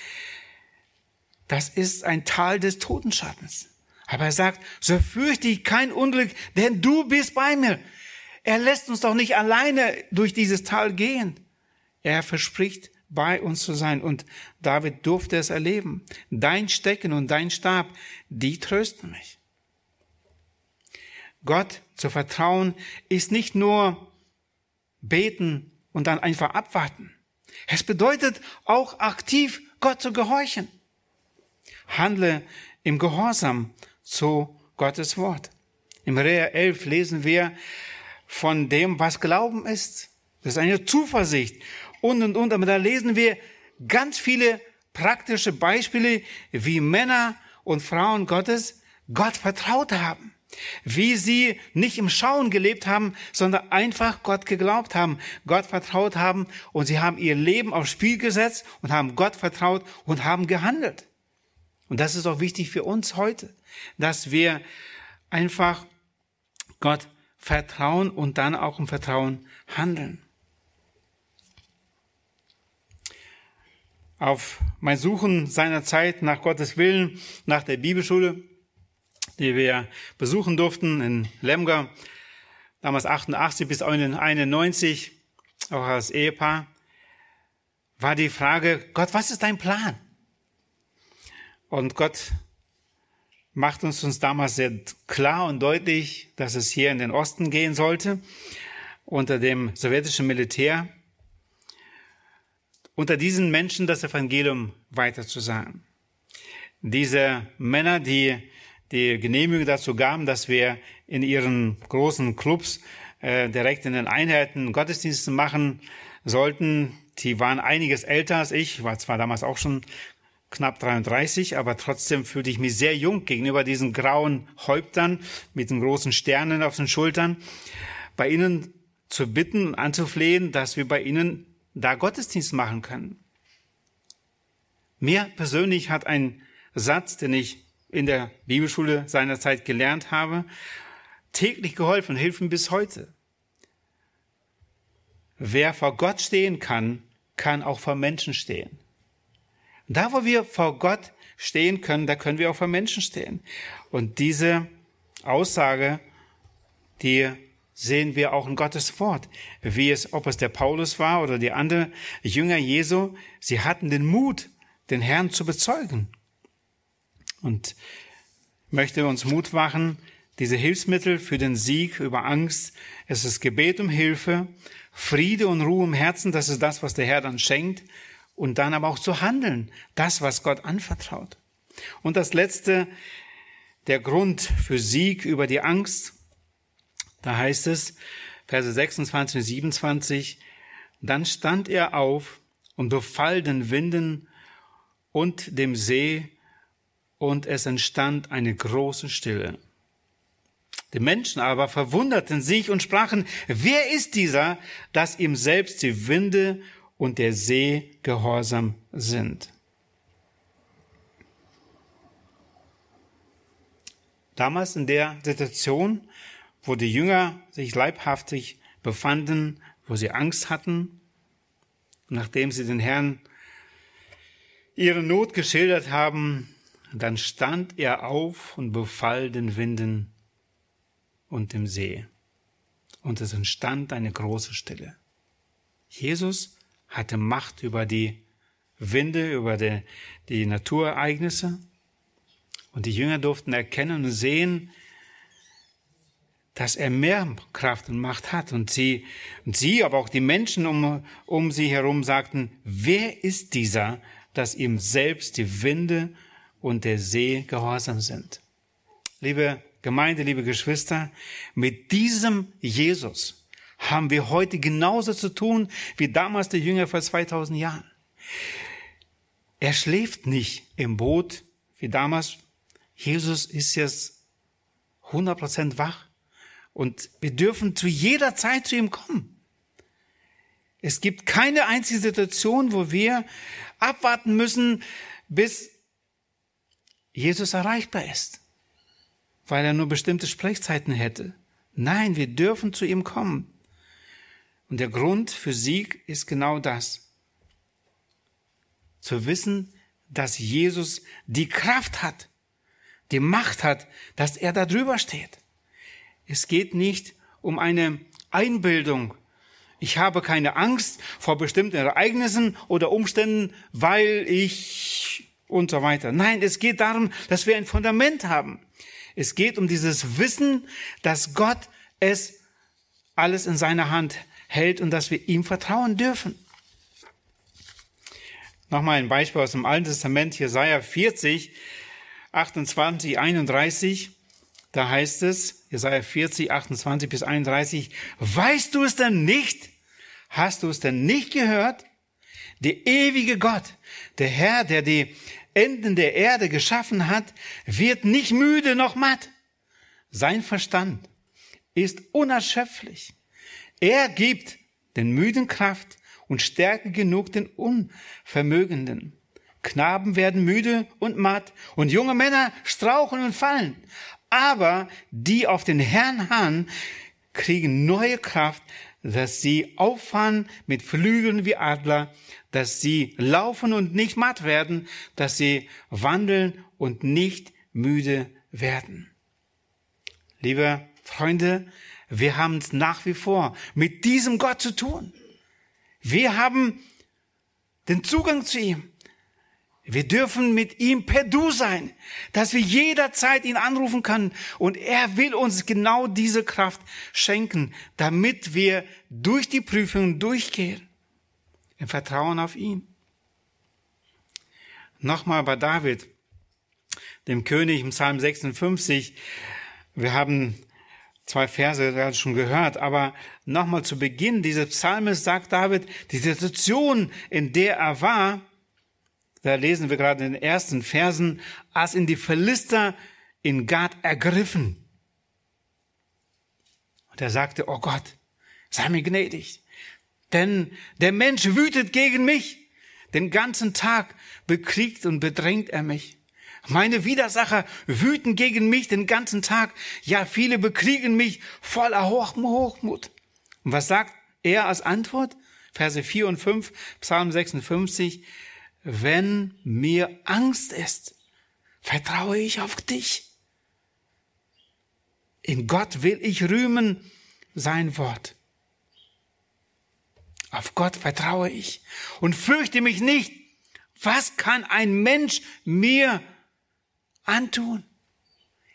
Speaker 1: das ist ein Tal des Totenschattens. Aber er sagt, so fürchte ich kein Unglück, denn du bist bei mir. Er lässt uns doch nicht alleine durch dieses Tal gehen. Er verspricht, bei uns zu sein. Und David durfte es erleben. Dein Stecken und dein Stab, die trösten mich. Gott zu vertrauen ist nicht nur beten und dann einfach abwarten. Es bedeutet auch aktiv Gott zu gehorchen. Handle im Gehorsam zu Gottes Wort. Im Hebräer 11 lesen wir von dem, was Glauben ist. Das ist eine Zuversicht und, und, und. Aber da lesen wir ganz viele praktische Beispiele, wie Männer und Frauen Gottes Gott vertraut haben. Wie sie nicht im Schauen gelebt haben, sondern einfach Gott geglaubt haben, Gott vertraut haben und sie haben ihr Leben aufs Spiel gesetzt und haben Gott vertraut und haben gehandelt. Und das ist auch wichtig für uns heute, dass wir einfach Gott vertrauen und dann auch im Vertrauen handeln. auf mein Suchen seiner Zeit nach Gottes Willen, nach der Bibelschule, die wir besuchen durften in Lemger, damals 88 bis 91, auch als Ehepaar, war die Frage, Gott, was ist dein Plan? Und Gott macht uns uns damals sehr klar und deutlich, dass es hier in den Osten gehen sollte, unter dem sowjetischen Militär unter diesen Menschen das Evangelium weiterzusagen. Diese Männer, die die Genehmigung dazu gaben, dass wir in ihren großen Clubs äh, direkt in den Einheiten Gottesdienste machen sollten, die waren einiges älter als ich, war zwar damals auch schon knapp 33, aber trotzdem fühlte ich mich sehr jung gegenüber diesen grauen Häuptern mit den großen Sternen auf den Schultern, bei ihnen zu bitten und anzuflehen, dass wir bei ihnen da Gottesdienst machen können. Mir persönlich hat ein Satz, den ich in der Bibelschule seinerzeit gelernt habe, täglich geholfen, hilft bis heute. Wer vor Gott stehen kann, kann auch vor Menschen stehen. Da, wo wir vor Gott stehen können, da können wir auch vor Menschen stehen. Und diese Aussage, die sehen wir auch in Gottes Wort. Wie es, ob es der Paulus war oder die anderen Jünger Jesu, sie hatten den Mut, den Herrn zu bezeugen. Und möchte uns Mut machen, diese Hilfsmittel für den Sieg über Angst, es ist Gebet um Hilfe, Friede und Ruhe im Herzen, das ist das, was der Herr dann schenkt, und dann aber auch zu handeln, das, was Gott anvertraut. Und das letzte, der Grund für Sieg über die Angst, da heißt es, Verse 26 und 27, dann stand er auf und befahl den Winden und dem See, und es entstand eine große Stille. Die Menschen aber verwunderten sich und sprachen, wer ist dieser, dass ihm selbst die Winde und der See gehorsam sind? Damals in der Situation, wo die Jünger sich leibhaftig befanden, wo sie Angst hatten, nachdem sie den Herrn ihre Not geschildert haben, dann stand er auf und befahl den Winden und dem See. Und es entstand eine große Stille. Jesus hatte Macht über die Winde, über die, die Naturereignisse. Und die Jünger durften erkennen und sehen, dass er mehr Kraft und Macht hat. Und sie, und sie, aber auch die Menschen um, um sie herum sagten, wer ist dieser, dass ihm selbst die Winde und der See gehorsam sind? Liebe Gemeinde, liebe Geschwister, mit diesem Jesus haben wir heute genauso zu tun wie damals der Jünger vor 2000 Jahren. Er schläft nicht im Boot wie damals. Jesus ist jetzt 100% wach und wir dürfen zu jeder Zeit zu ihm kommen. Es gibt keine einzige Situation, wo wir abwarten müssen, bis Jesus erreichbar ist weil er nur bestimmte Sprechzeiten hätte. Nein, wir dürfen zu ihm kommen. Und der Grund für Sieg ist genau das. Zu wissen, dass Jesus die Kraft hat, die Macht hat, dass er da drüber steht. Es geht nicht um eine Einbildung. Ich habe keine Angst vor bestimmten Ereignissen oder Umständen, weil ich und so weiter. Nein, es geht darum, dass wir ein Fundament haben. Es geht um dieses Wissen, dass Gott es alles in seiner Hand hält und dass wir ihm vertrauen dürfen. Nochmal ein Beispiel aus dem Alten Testament, Jesaja 40, 28, 31. Da heißt es, Jesaja 40, 28 bis 31, weißt du es denn nicht? Hast du es denn nicht gehört? Der ewige Gott, der Herr, der die Enden der Erde geschaffen hat, wird nicht müde noch matt. Sein Verstand ist unerschöpflich. Er gibt den Müden Kraft und Stärke genug den Unvermögenden. Knaben werden müde und matt und junge Männer strauchen und fallen. Aber die auf den Herrn harren, kriegen neue Kraft, dass sie auffahren mit Flügeln wie Adler dass sie laufen und nicht matt werden, dass sie wandeln und nicht müde werden. Liebe Freunde, wir haben es nach wie vor mit diesem Gott zu tun. Wir haben den Zugang zu ihm. Wir dürfen mit ihm per Du sein, dass wir jederzeit ihn anrufen können. Und er will uns genau diese Kraft schenken, damit wir durch die Prüfungen durchgehen im Vertrauen auf ihn. Nochmal bei David, dem König im Psalm 56. Wir haben zwei Verse gerade schon gehört, aber nochmal zu Beginn dieses Psalmes sagt David, die Situation, in der er war, da lesen wir gerade in den ersten Versen, als in die Philister in Gad ergriffen. Und er sagte, oh Gott, sei mir gnädig, denn der Mensch wütet gegen mich. Den ganzen Tag bekriegt und bedrängt er mich. Meine Widersacher wüten gegen mich den ganzen Tag. Ja, viele bekriegen mich voller Hochmut. Und was sagt er als Antwort? Verse 4 und 5, Psalm 56. Wenn mir Angst ist, vertraue ich auf dich. In Gott will ich rühmen sein Wort. Auf Gott vertraue ich und fürchte mich nicht. Was kann ein Mensch mir antun?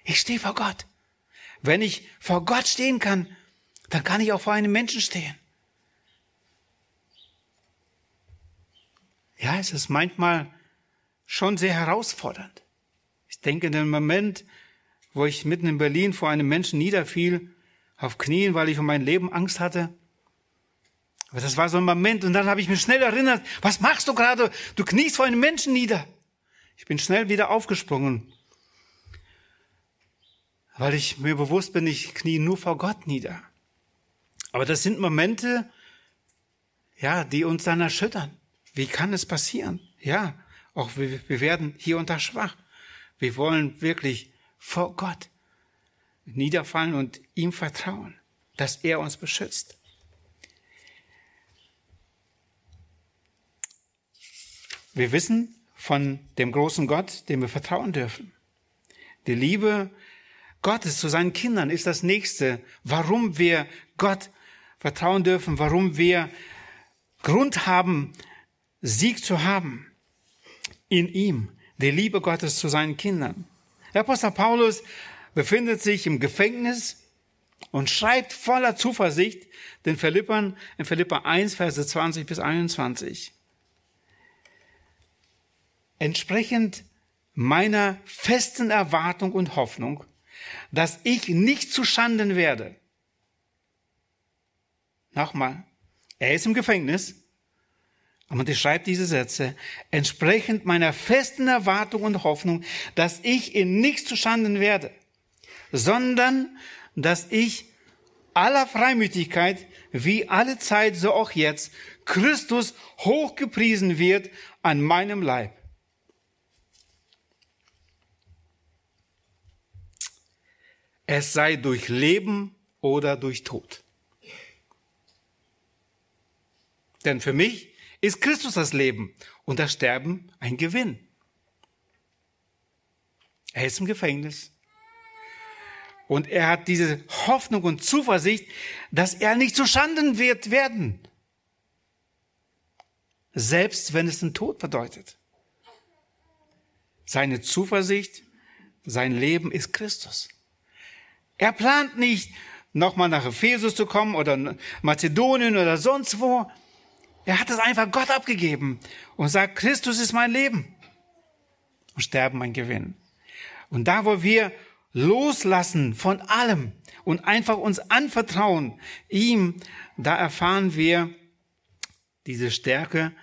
Speaker 1: Ich stehe vor Gott. Wenn ich vor Gott stehen kann, dann kann ich auch vor einem Menschen stehen. Ja, es ist manchmal schon sehr herausfordernd. Ich denke in dem Moment, wo ich mitten in Berlin vor einem Menschen niederfiel, auf Knien, weil ich um mein Leben Angst hatte. Aber das war so ein Moment und dann habe ich mich schnell erinnert, was machst du gerade? Du kniest vor einem Menschen nieder. Ich bin schnell wieder aufgesprungen, weil ich mir bewusst bin, ich knie nur vor Gott nieder. Aber das sind Momente, ja, die uns dann erschüttern. Wie kann es passieren? Ja, auch wir, wir werden hier unter schwach. Wir wollen wirklich vor Gott niederfallen und ihm vertrauen, dass er uns beschützt. Wir wissen von dem großen Gott, dem wir vertrauen dürfen. Die Liebe Gottes zu seinen Kindern ist das nächste, warum wir Gott vertrauen dürfen, warum wir Grund haben, Sieg zu haben in ihm, die Liebe Gottes zu seinen Kindern. Der Apostel Paulus befindet sich im Gefängnis und schreibt voller Zuversicht den Philippern in Philippa 1, Verse 20 bis 21. Entsprechend meiner festen Erwartung und Hoffnung, dass ich nicht zu Schanden werde. Nochmal, er ist im Gefängnis, und er schreibt diese Sätze, entsprechend meiner festen Erwartung und Hoffnung, dass ich in nichts zu Schanden werde, sondern dass ich aller Freimütigkeit, wie alle Zeit, so auch jetzt, Christus hochgepriesen wird an meinem Leib. Es sei durch Leben oder durch Tod. Denn für mich ist Christus das Leben und das Sterben ein Gewinn. Er ist im Gefängnis. Und er hat diese Hoffnung und Zuversicht, dass er nicht zu Schanden wird werden. Selbst wenn es den Tod bedeutet. Seine Zuversicht, sein Leben ist Christus. Er plant nicht, nochmal nach Ephesus zu kommen oder Mazedonien oder sonst wo. Er hat es einfach Gott abgegeben und sagt, Christus ist mein Leben und Sterben mein Gewinn. Und da, wo wir loslassen von allem und einfach uns anvertrauen ihm, da erfahren wir diese Stärke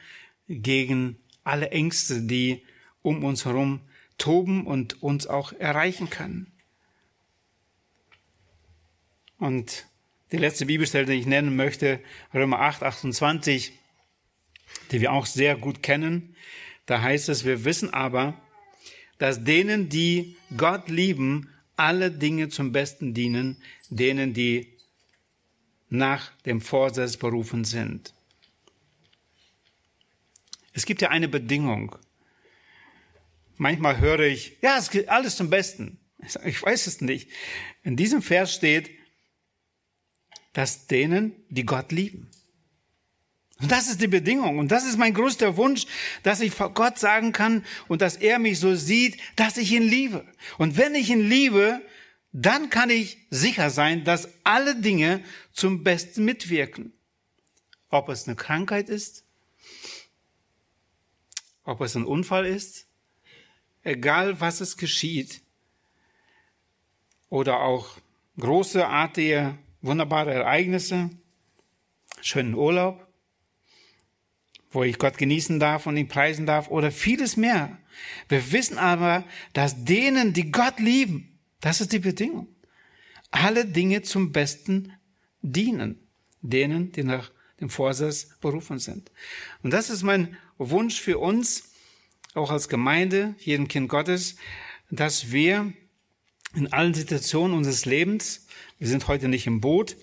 Speaker 1: gegen alle Ängste, die um uns herum toben und uns auch erreichen können. Und die letzte Bibelstelle, die ich nennen möchte, Römer 8, 28, die wir auch sehr gut kennen. Da heißt es, wir wissen aber, dass denen, die Gott lieben, alle Dinge zum Besten dienen, denen, die nach dem Vorsatz berufen sind. Es gibt ja eine Bedingung. Manchmal höre ich, ja, es geht alles zum Besten. Ich weiß es nicht. In diesem Vers steht, dass denen, die Gott lieben. Und das ist die Bedingung. Und das ist mein größter Wunsch, dass ich vor Gott sagen kann und dass er mich so sieht, dass ich ihn liebe. Und wenn ich ihn liebe, dann kann ich sicher sein, dass alle Dinge zum Besten mitwirken. Ob es eine Krankheit ist, ob es ein Unfall ist, egal was es geschieht, oder auch großartige, wunderbare Ereignisse, schönen Urlaub, wo ich Gott genießen darf und ihn preisen darf oder vieles mehr. Wir wissen aber, dass denen, die Gott lieben, das ist die Bedingung, alle Dinge zum Besten dienen. Denen, die nach dem Vorsatz berufen sind. Und das ist mein Wunsch für uns, auch als Gemeinde, jedem Kind Gottes, dass wir in allen Situationen unseres Lebens, wir sind heute nicht im Boot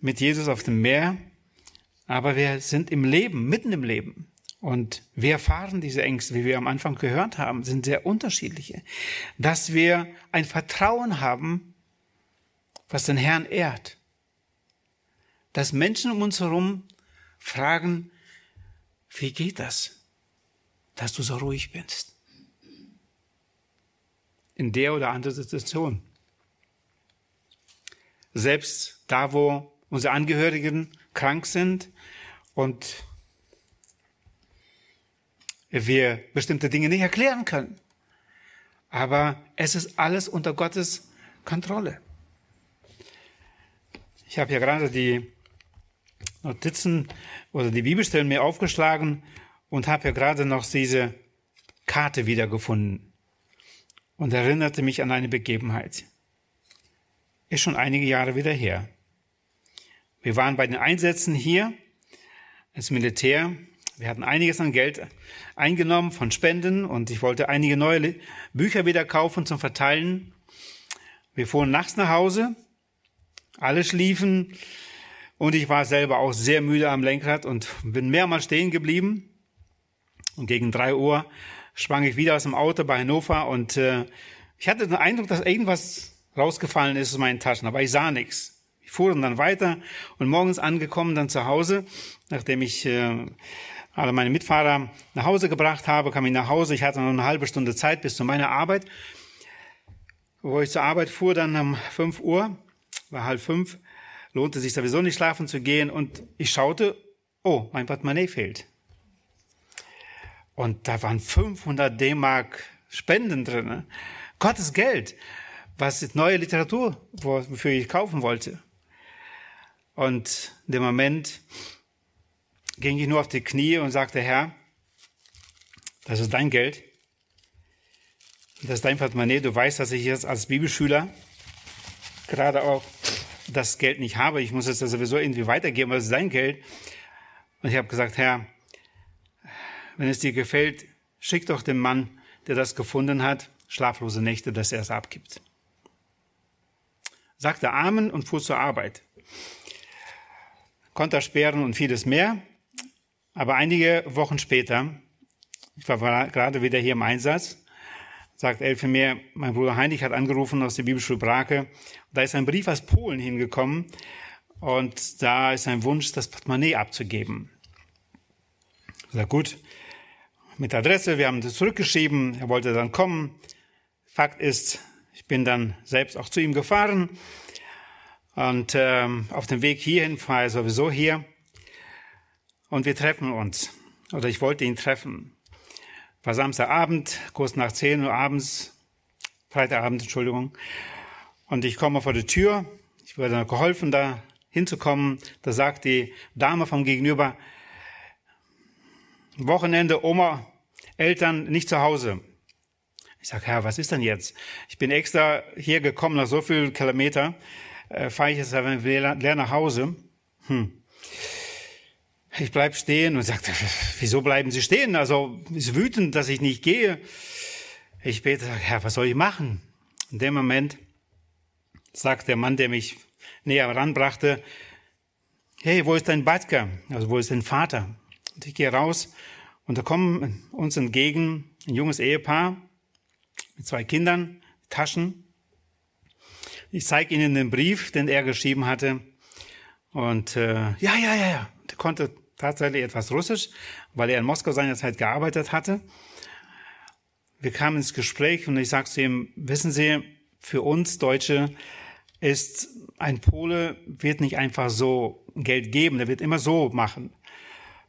Speaker 1: mit Jesus auf dem Meer, aber wir sind im Leben, mitten im Leben. Und wir erfahren diese Ängste, wie wir am Anfang gehört haben, sind sehr unterschiedliche. Dass wir ein Vertrauen haben, was den Herrn ehrt. Dass Menschen um uns herum fragen, wie geht das, dass du so ruhig bist? In der oder anderen Situation. Selbst da, wo unsere Angehörigen krank sind und wir bestimmte Dinge nicht erklären können. Aber es ist alles unter Gottes Kontrolle. Ich habe ja gerade die Notizen oder die Bibelstellen mir aufgeschlagen und habe ja gerade noch diese Karte wiedergefunden und erinnerte mich an eine Begebenheit. Ist schon einige Jahre wieder her. Wir waren bei den Einsätzen hier als Militär. Wir hatten einiges an Geld eingenommen von Spenden und ich wollte einige neue Bücher wieder kaufen zum Verteilen. Wir fuhren nachts nach Hause. Alle schliefen und ich war selber auch sehr müde am Lenkrad und bin mehrmals stehen geblieben. Und gegen drei Uhr sprang ich wieder aus dem Auto bei Hannover und äh, ich hatte den Eindruck, dass irgendwas rausgefallen ist aus meinen Taschen, aber ich sah nichts fuhren dann weiter und morgens angekommen dann zu Hause, nachdem ich äh, alle meine Mitfahrer nach Hause gebracht habe, kam ich nach Hause. Ich hatte noch eine halbe Stunde Zeit bis zu meiner Arbeit. Wo ich zur Arbeit fuhr, dann um 5 Uhr, war halb fünf, lohnte sich sowieso nicht schlafen zu gehen und ich schaute, oh, mein Portemonnaie fehlt. Und da waren 500 D-Mark Spenden drin. Gottes Geld, was neue Literatur, wofür ich kaufen wollte. Und in dem Moment ging ich nur auf die Knie und sagte, Herr, das ist dein Geld. Das ist dein Portemonnaie. Du weißt, dass ich jetzt als Bibelschüler gerade auch das Geld nicht habe. Ich muss es ja sowieso irgendwie weitergeben, aber es ist dein Geld. Und ich habe gesagt, Herr, wenn es dir gefällt, schick doch dem Mann, der das gefunden hat, schlaflose Nächte, dass er es abgibt. Sagte Amen und fuhr zur Arbeit. Kontersperren und vieles mehr. Aber einige Wochen später, ich war gerade wieder hier im Einsatz, sagt Elfe mir, mein Bruder Heinrich hat angerufen aus der Bibelschule Brake. Da ist ein Brief aus Polen hingekommen und da ist ein Wunsch, das Portemonnaie abzugeben. Ich sag, gut, mit Adresse, wir haben das zurückgeschrieben, er wollte dann kommen. Fakt ist, ich bin dann selbst auch zu ihm gefahren und ähm, auf dem Weg hierhin war er sowieso hier. Und wir treffen uns. Oder ich wollte ihn treffen. War Samstagabend, kurz nach 10 Uhr abends, Freitagabend, Entschuldigung. Und ich komme vor die Tür. Ich wurde geholfen, da hinzukommen. Da sagt die Dame vom Gegenüber, Wochenende, Oma, Eltern nicht zu Hause. Ich sage, Herr, was ist denn jetzt? Ich bin extra hier gekommen nach so vielen Kilometer äh, fahre ich jetzt leer nach Hause. Hm. Ich bleib stehen und sagte, wieso bleiben Sie stehen? Also ist wütend, dass ich nicht gehe. Ich bete, Herr, was soll ich machen? In dem Moment sagt der Mann, der mich näher ranbrachte, hey, wo ist dein Batka? Also wo ist dein Vater? Und ich gehe raus und da kommen uns entgegen ein junges Ehepaar mit zwei Kindern, Taschen. Ich zeige Ihnen den Brief, den er geschrieben hatte. Und äh, ja, ja, ja, ja. Der konnte tatsächlich etwas Russisch, weil er in Moskau seinerzeit gearbeitet hatte. Wir kamen ins Gespräch und ich sagte zu ihm, wissen Sie, für uns Deutsche ist ein Pole wird nicht einfach so Geld geben, der wird immer so machen.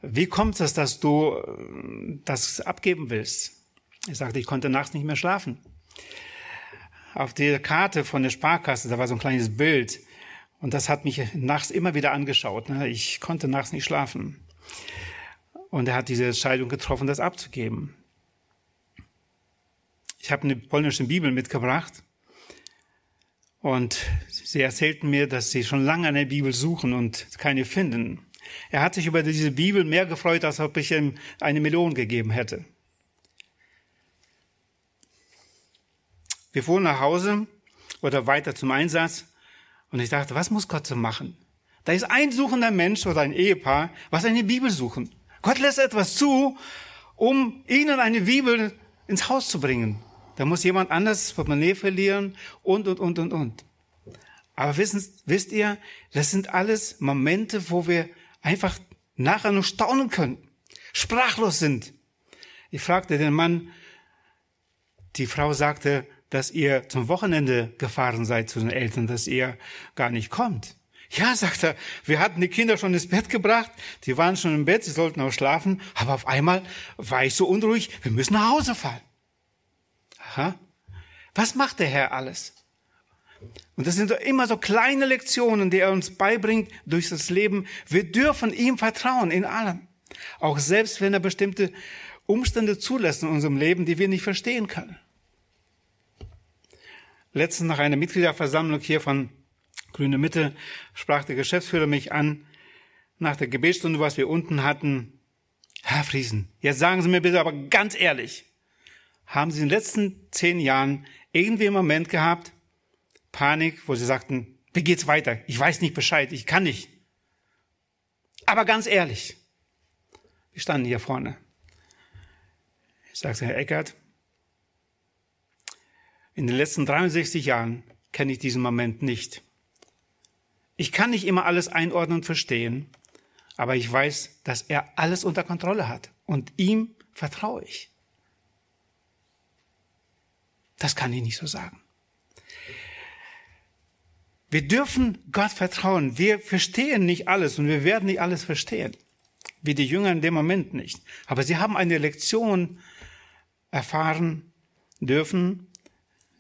Speaker 1: Wie kommt es, dass du äh, das abgeben willst? Ich sagte, ich konnte nachts nicht mehr schlafen auf der Karte von der Sparkasse, da war so ein kleines Bild. Und das hat mich nachts immer wieder angeschaut. Ne? Ich konnte nachts nicht schlafen. Und er hat diese Entscheidung getroffen, das abzugeben. Ich habe eine polnische Bibel mitgebracht. Und sie erzählten mir, dass sie schon lange eine Bibel suchen und keine finden. Er hat sich über diese Bibel mehr gefreut, als ob ich ihm eine Million gegeben hätte. Wir fuhren nach Hause oder weiter zum Einsatz und ich dachte, was muss Gott so machen? Da ist ein suchender Mensch oder ein Ehepaar, was eine Bibel suchen. Gott lässt etwas zu, um ihnen eine Bibel ins Haus zu bringen. Da muss jemand anders Portemonnaie verlieren und, und, und, und, und. Aber wissen, wisst ihr, das sind alles Momente, wo wir einfach nachher nur staunen können, sprachlos sind. Ich fragte den Mann, die Frau sagte, dass ihr zum Wochenende gefahren seid zu den Eltern, dass ihr gar nicht kommt. Ja, sagt er, wir hatten die Kinder schon ins Bett gebracht, die waren schon im Bett, sie sollten auch schlafen, aber auf einmal war ich so unruhig, wir müssen nach Hause fahren. Aha. Was macht der Herr alles? Und das sind immer so kleine Lektionen, die er uns beibringt durch das Leben. Wir dürfen ihm vertrauen in allem. Auch selbst wenn er bestimmte Umstände zulässt in unserem Leben, die wir nicht verstehen können. Letztens nach einer Mitgliederversammlung hier von Grüne Mitte sprach der Geschäftsführer mich an, nach der Gebetsstunde, was wir unten hatten. Herr Friesen, jetzt sagen Sie mir bitte aber ganz ehrlich, haben Sie in den letzten zehn Jahren irgendwie einen Moment gehabt, Panik, wo Sie sagten, wie geht's weiter? Ich weiß nicht Bescheid, ich kann nicht. Aber ganz ehrlich, wir standen hier vorne. Ich sagte, Herr Eckert, in den letzten 63 Jahren kenne ich diesen Moment nicht. Ich kann nicht immer alles einordnen und verstehen, aber ich weiß, dass er alles unter Kontrolle hat und ihm vertraue ich. Das kann ich nicht so sagen. Wir dürfen Gott vertrauen. Wir verstehen nicht alles und wir werden nicht alles verstehen. Wie die Jünger in dem Moment nicht. Aber sie haben eine Lektion erfahren dürfen.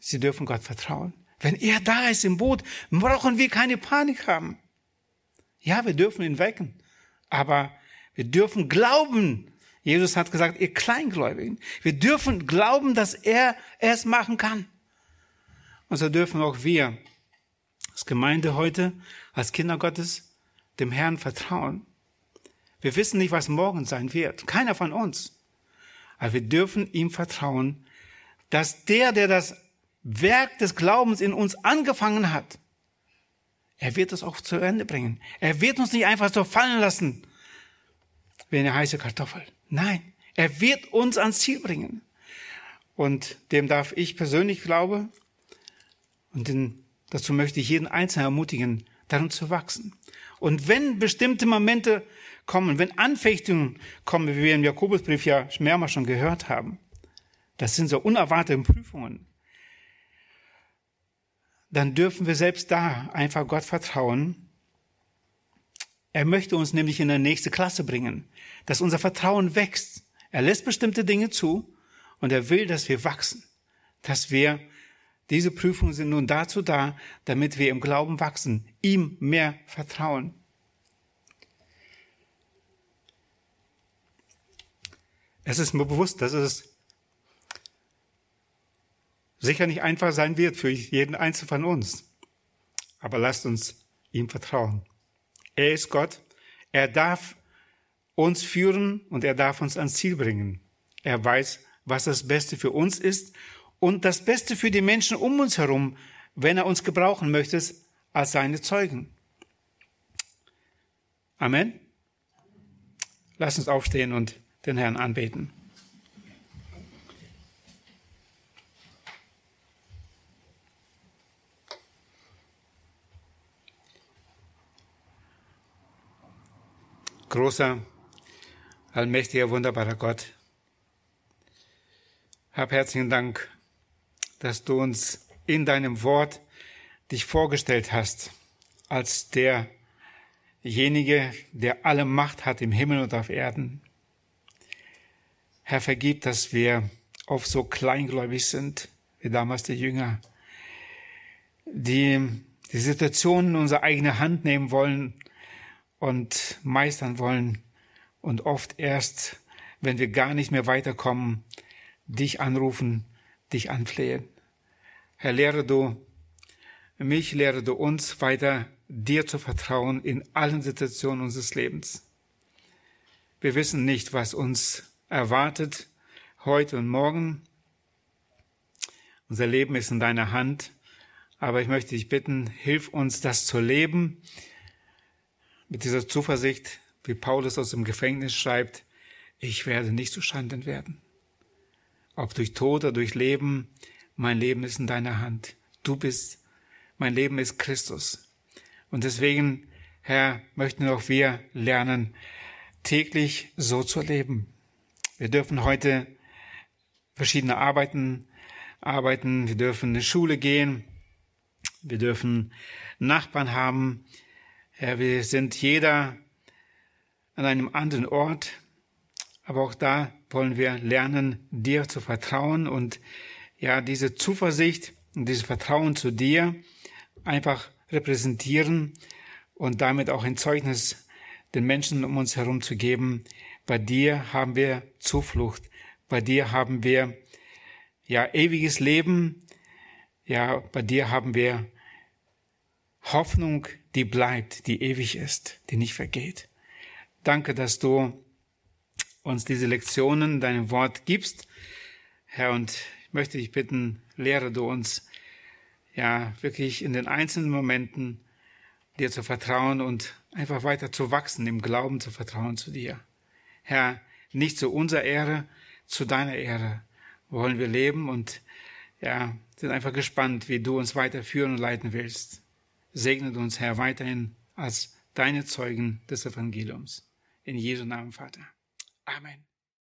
Speaker 1: Sie dürfen Gott vertrauen. Wenn er da ist im Boot, brauchen wir keine Panik haben. Ja, wir dürfen ihn wecken. Aber wir dürfen glauben, Jesus hat gesagt, ihr Kleingläubigen, wir dürfen glauben, dass er es machen kann. Und so dürfen auch wir als Gemeinde heute, als Kinder Gottes, dem Herrn vertrauen. Wir wissen nicht, was morgen sein wird. Keiner von uns. Aber wir dürfen ihm vertrauen, dass der, der das Werk des Glaubens in uns angefangen hat, er wird es auch zu Ende bringen. Er wird uns nicht einfach so fallen lassen wie eine heiße Kartoffel. Nein, er wird uns ans Ziel bringen. Und dem darf ich persönlich glauben. Und den, dazu möchte ich jeden Einzelnen ermutigen, darum zu wachsen. Und wenn bestimmte Momente kommen, wenn Anfechtungen kommen, wie wir im Jakobusbrief ja mehrmals schon gehört haben, das sind so unerwartete Prüfungen, dann dürfen wir selbst da einfach Gott vertrauen er möchte uns nämlich in eine nächste Klasse bringen, dass unser Vertrauen wächst. Er lässt bestimmte Dinge zu und er will, dass wir wachsen, dass wir diese Prüfungen sind nun dazu da, damit wir im Glauben wachsen, ihm mehr vertrauen. Es ist mir bewusst, dass es sicher nicht einfach sein wird für jeden Einzelnen von uns. Aber lasst uns ihm vertrauen. Er ist Gott. Er darf uns führen und er darf uns ans Ziel bringen. Er weiß, was das Beste für uns ist und das Beste für die Menschen um uns herum, wenn er uns gebrauchen möchte, als seine Zeugen. Amen. Lass uns aufstehen und den Herrn anbeten. Großer, allmächtiger, wunderbarer Gott, hab herzlichen Dank, dass du uns in deinem Wort dich vorgestellt hast als derjenige, der alle Macht hat im Himmel und auf Erden. Herr, vergib, dass wir oft so kleingläubig sind, wie damals die Jünger, die die Situation in unsere eigene Hand nehmen wollen und meistern wollen und oft erst, wenn wir gar nicht mehr weiterkommen, dich anrufen, dich anflehen. Herr, lehre du mich, lehre du uns weiter, dir zu vertrauen in allen Situationen unseres Lebens. Wir wissen nicht, was uns erwartet heute und morgen. Unser Leben ist in deiner Hand, aber ich möchte dich bitten, hilf uns, das zu leben, mit dieser Zuversicht, wie Paulus aus dem Gefängnis schreibt, ich werde nicht zu Schanden werden. Ob durch Tod oder durch Leben, mein Leben ist in deiner Hand. Du bist, mein Leben ist Christus. Und deswegen, Herr, möchten auch wir lernen, täglich so zu leben. Wir dürfen heute verschiedene Arbeiten arbeiten, wir dürfen in die Schule gehen, wir dürfen Nachbarn haben. Herr, wir sind jeder an einem anderen Ort, aber auch da wollen wir lernen, dir zu vertrauen und ja, diese Zuversicht und dieses Vertrauen zu dir einfach repräsentieren und damit auch ein Zeugnis den Menschen um uns herum zu geben. Bei dir haben wir Zuflucht. Bei dir haben wir ja ewiges Leben. Ja, bei dir haben wir Hoffnung, die bleibt, die ewig ist, die nicht vergeht. Danke, dass du uns diese Lektionen, deinem Wort gibst. Herr, und ich möchte dich bitten, lehre du uns, ja, wirklich in den einzelnen Momenten dir zu vertrauen und einfach weiter zu wachsen, im Glauben zu vertrauen zu dir. Herr, nicht zu unserer Ehre, zu deiner Ehre wollen wir leben und ja, sind einfach gespannt, wie du uns weiterführen und leiten willst. Segne uns, Herr, weiterhin als deine Zeugen des Evangeliums. In Jesu Namen, Vater. Amen.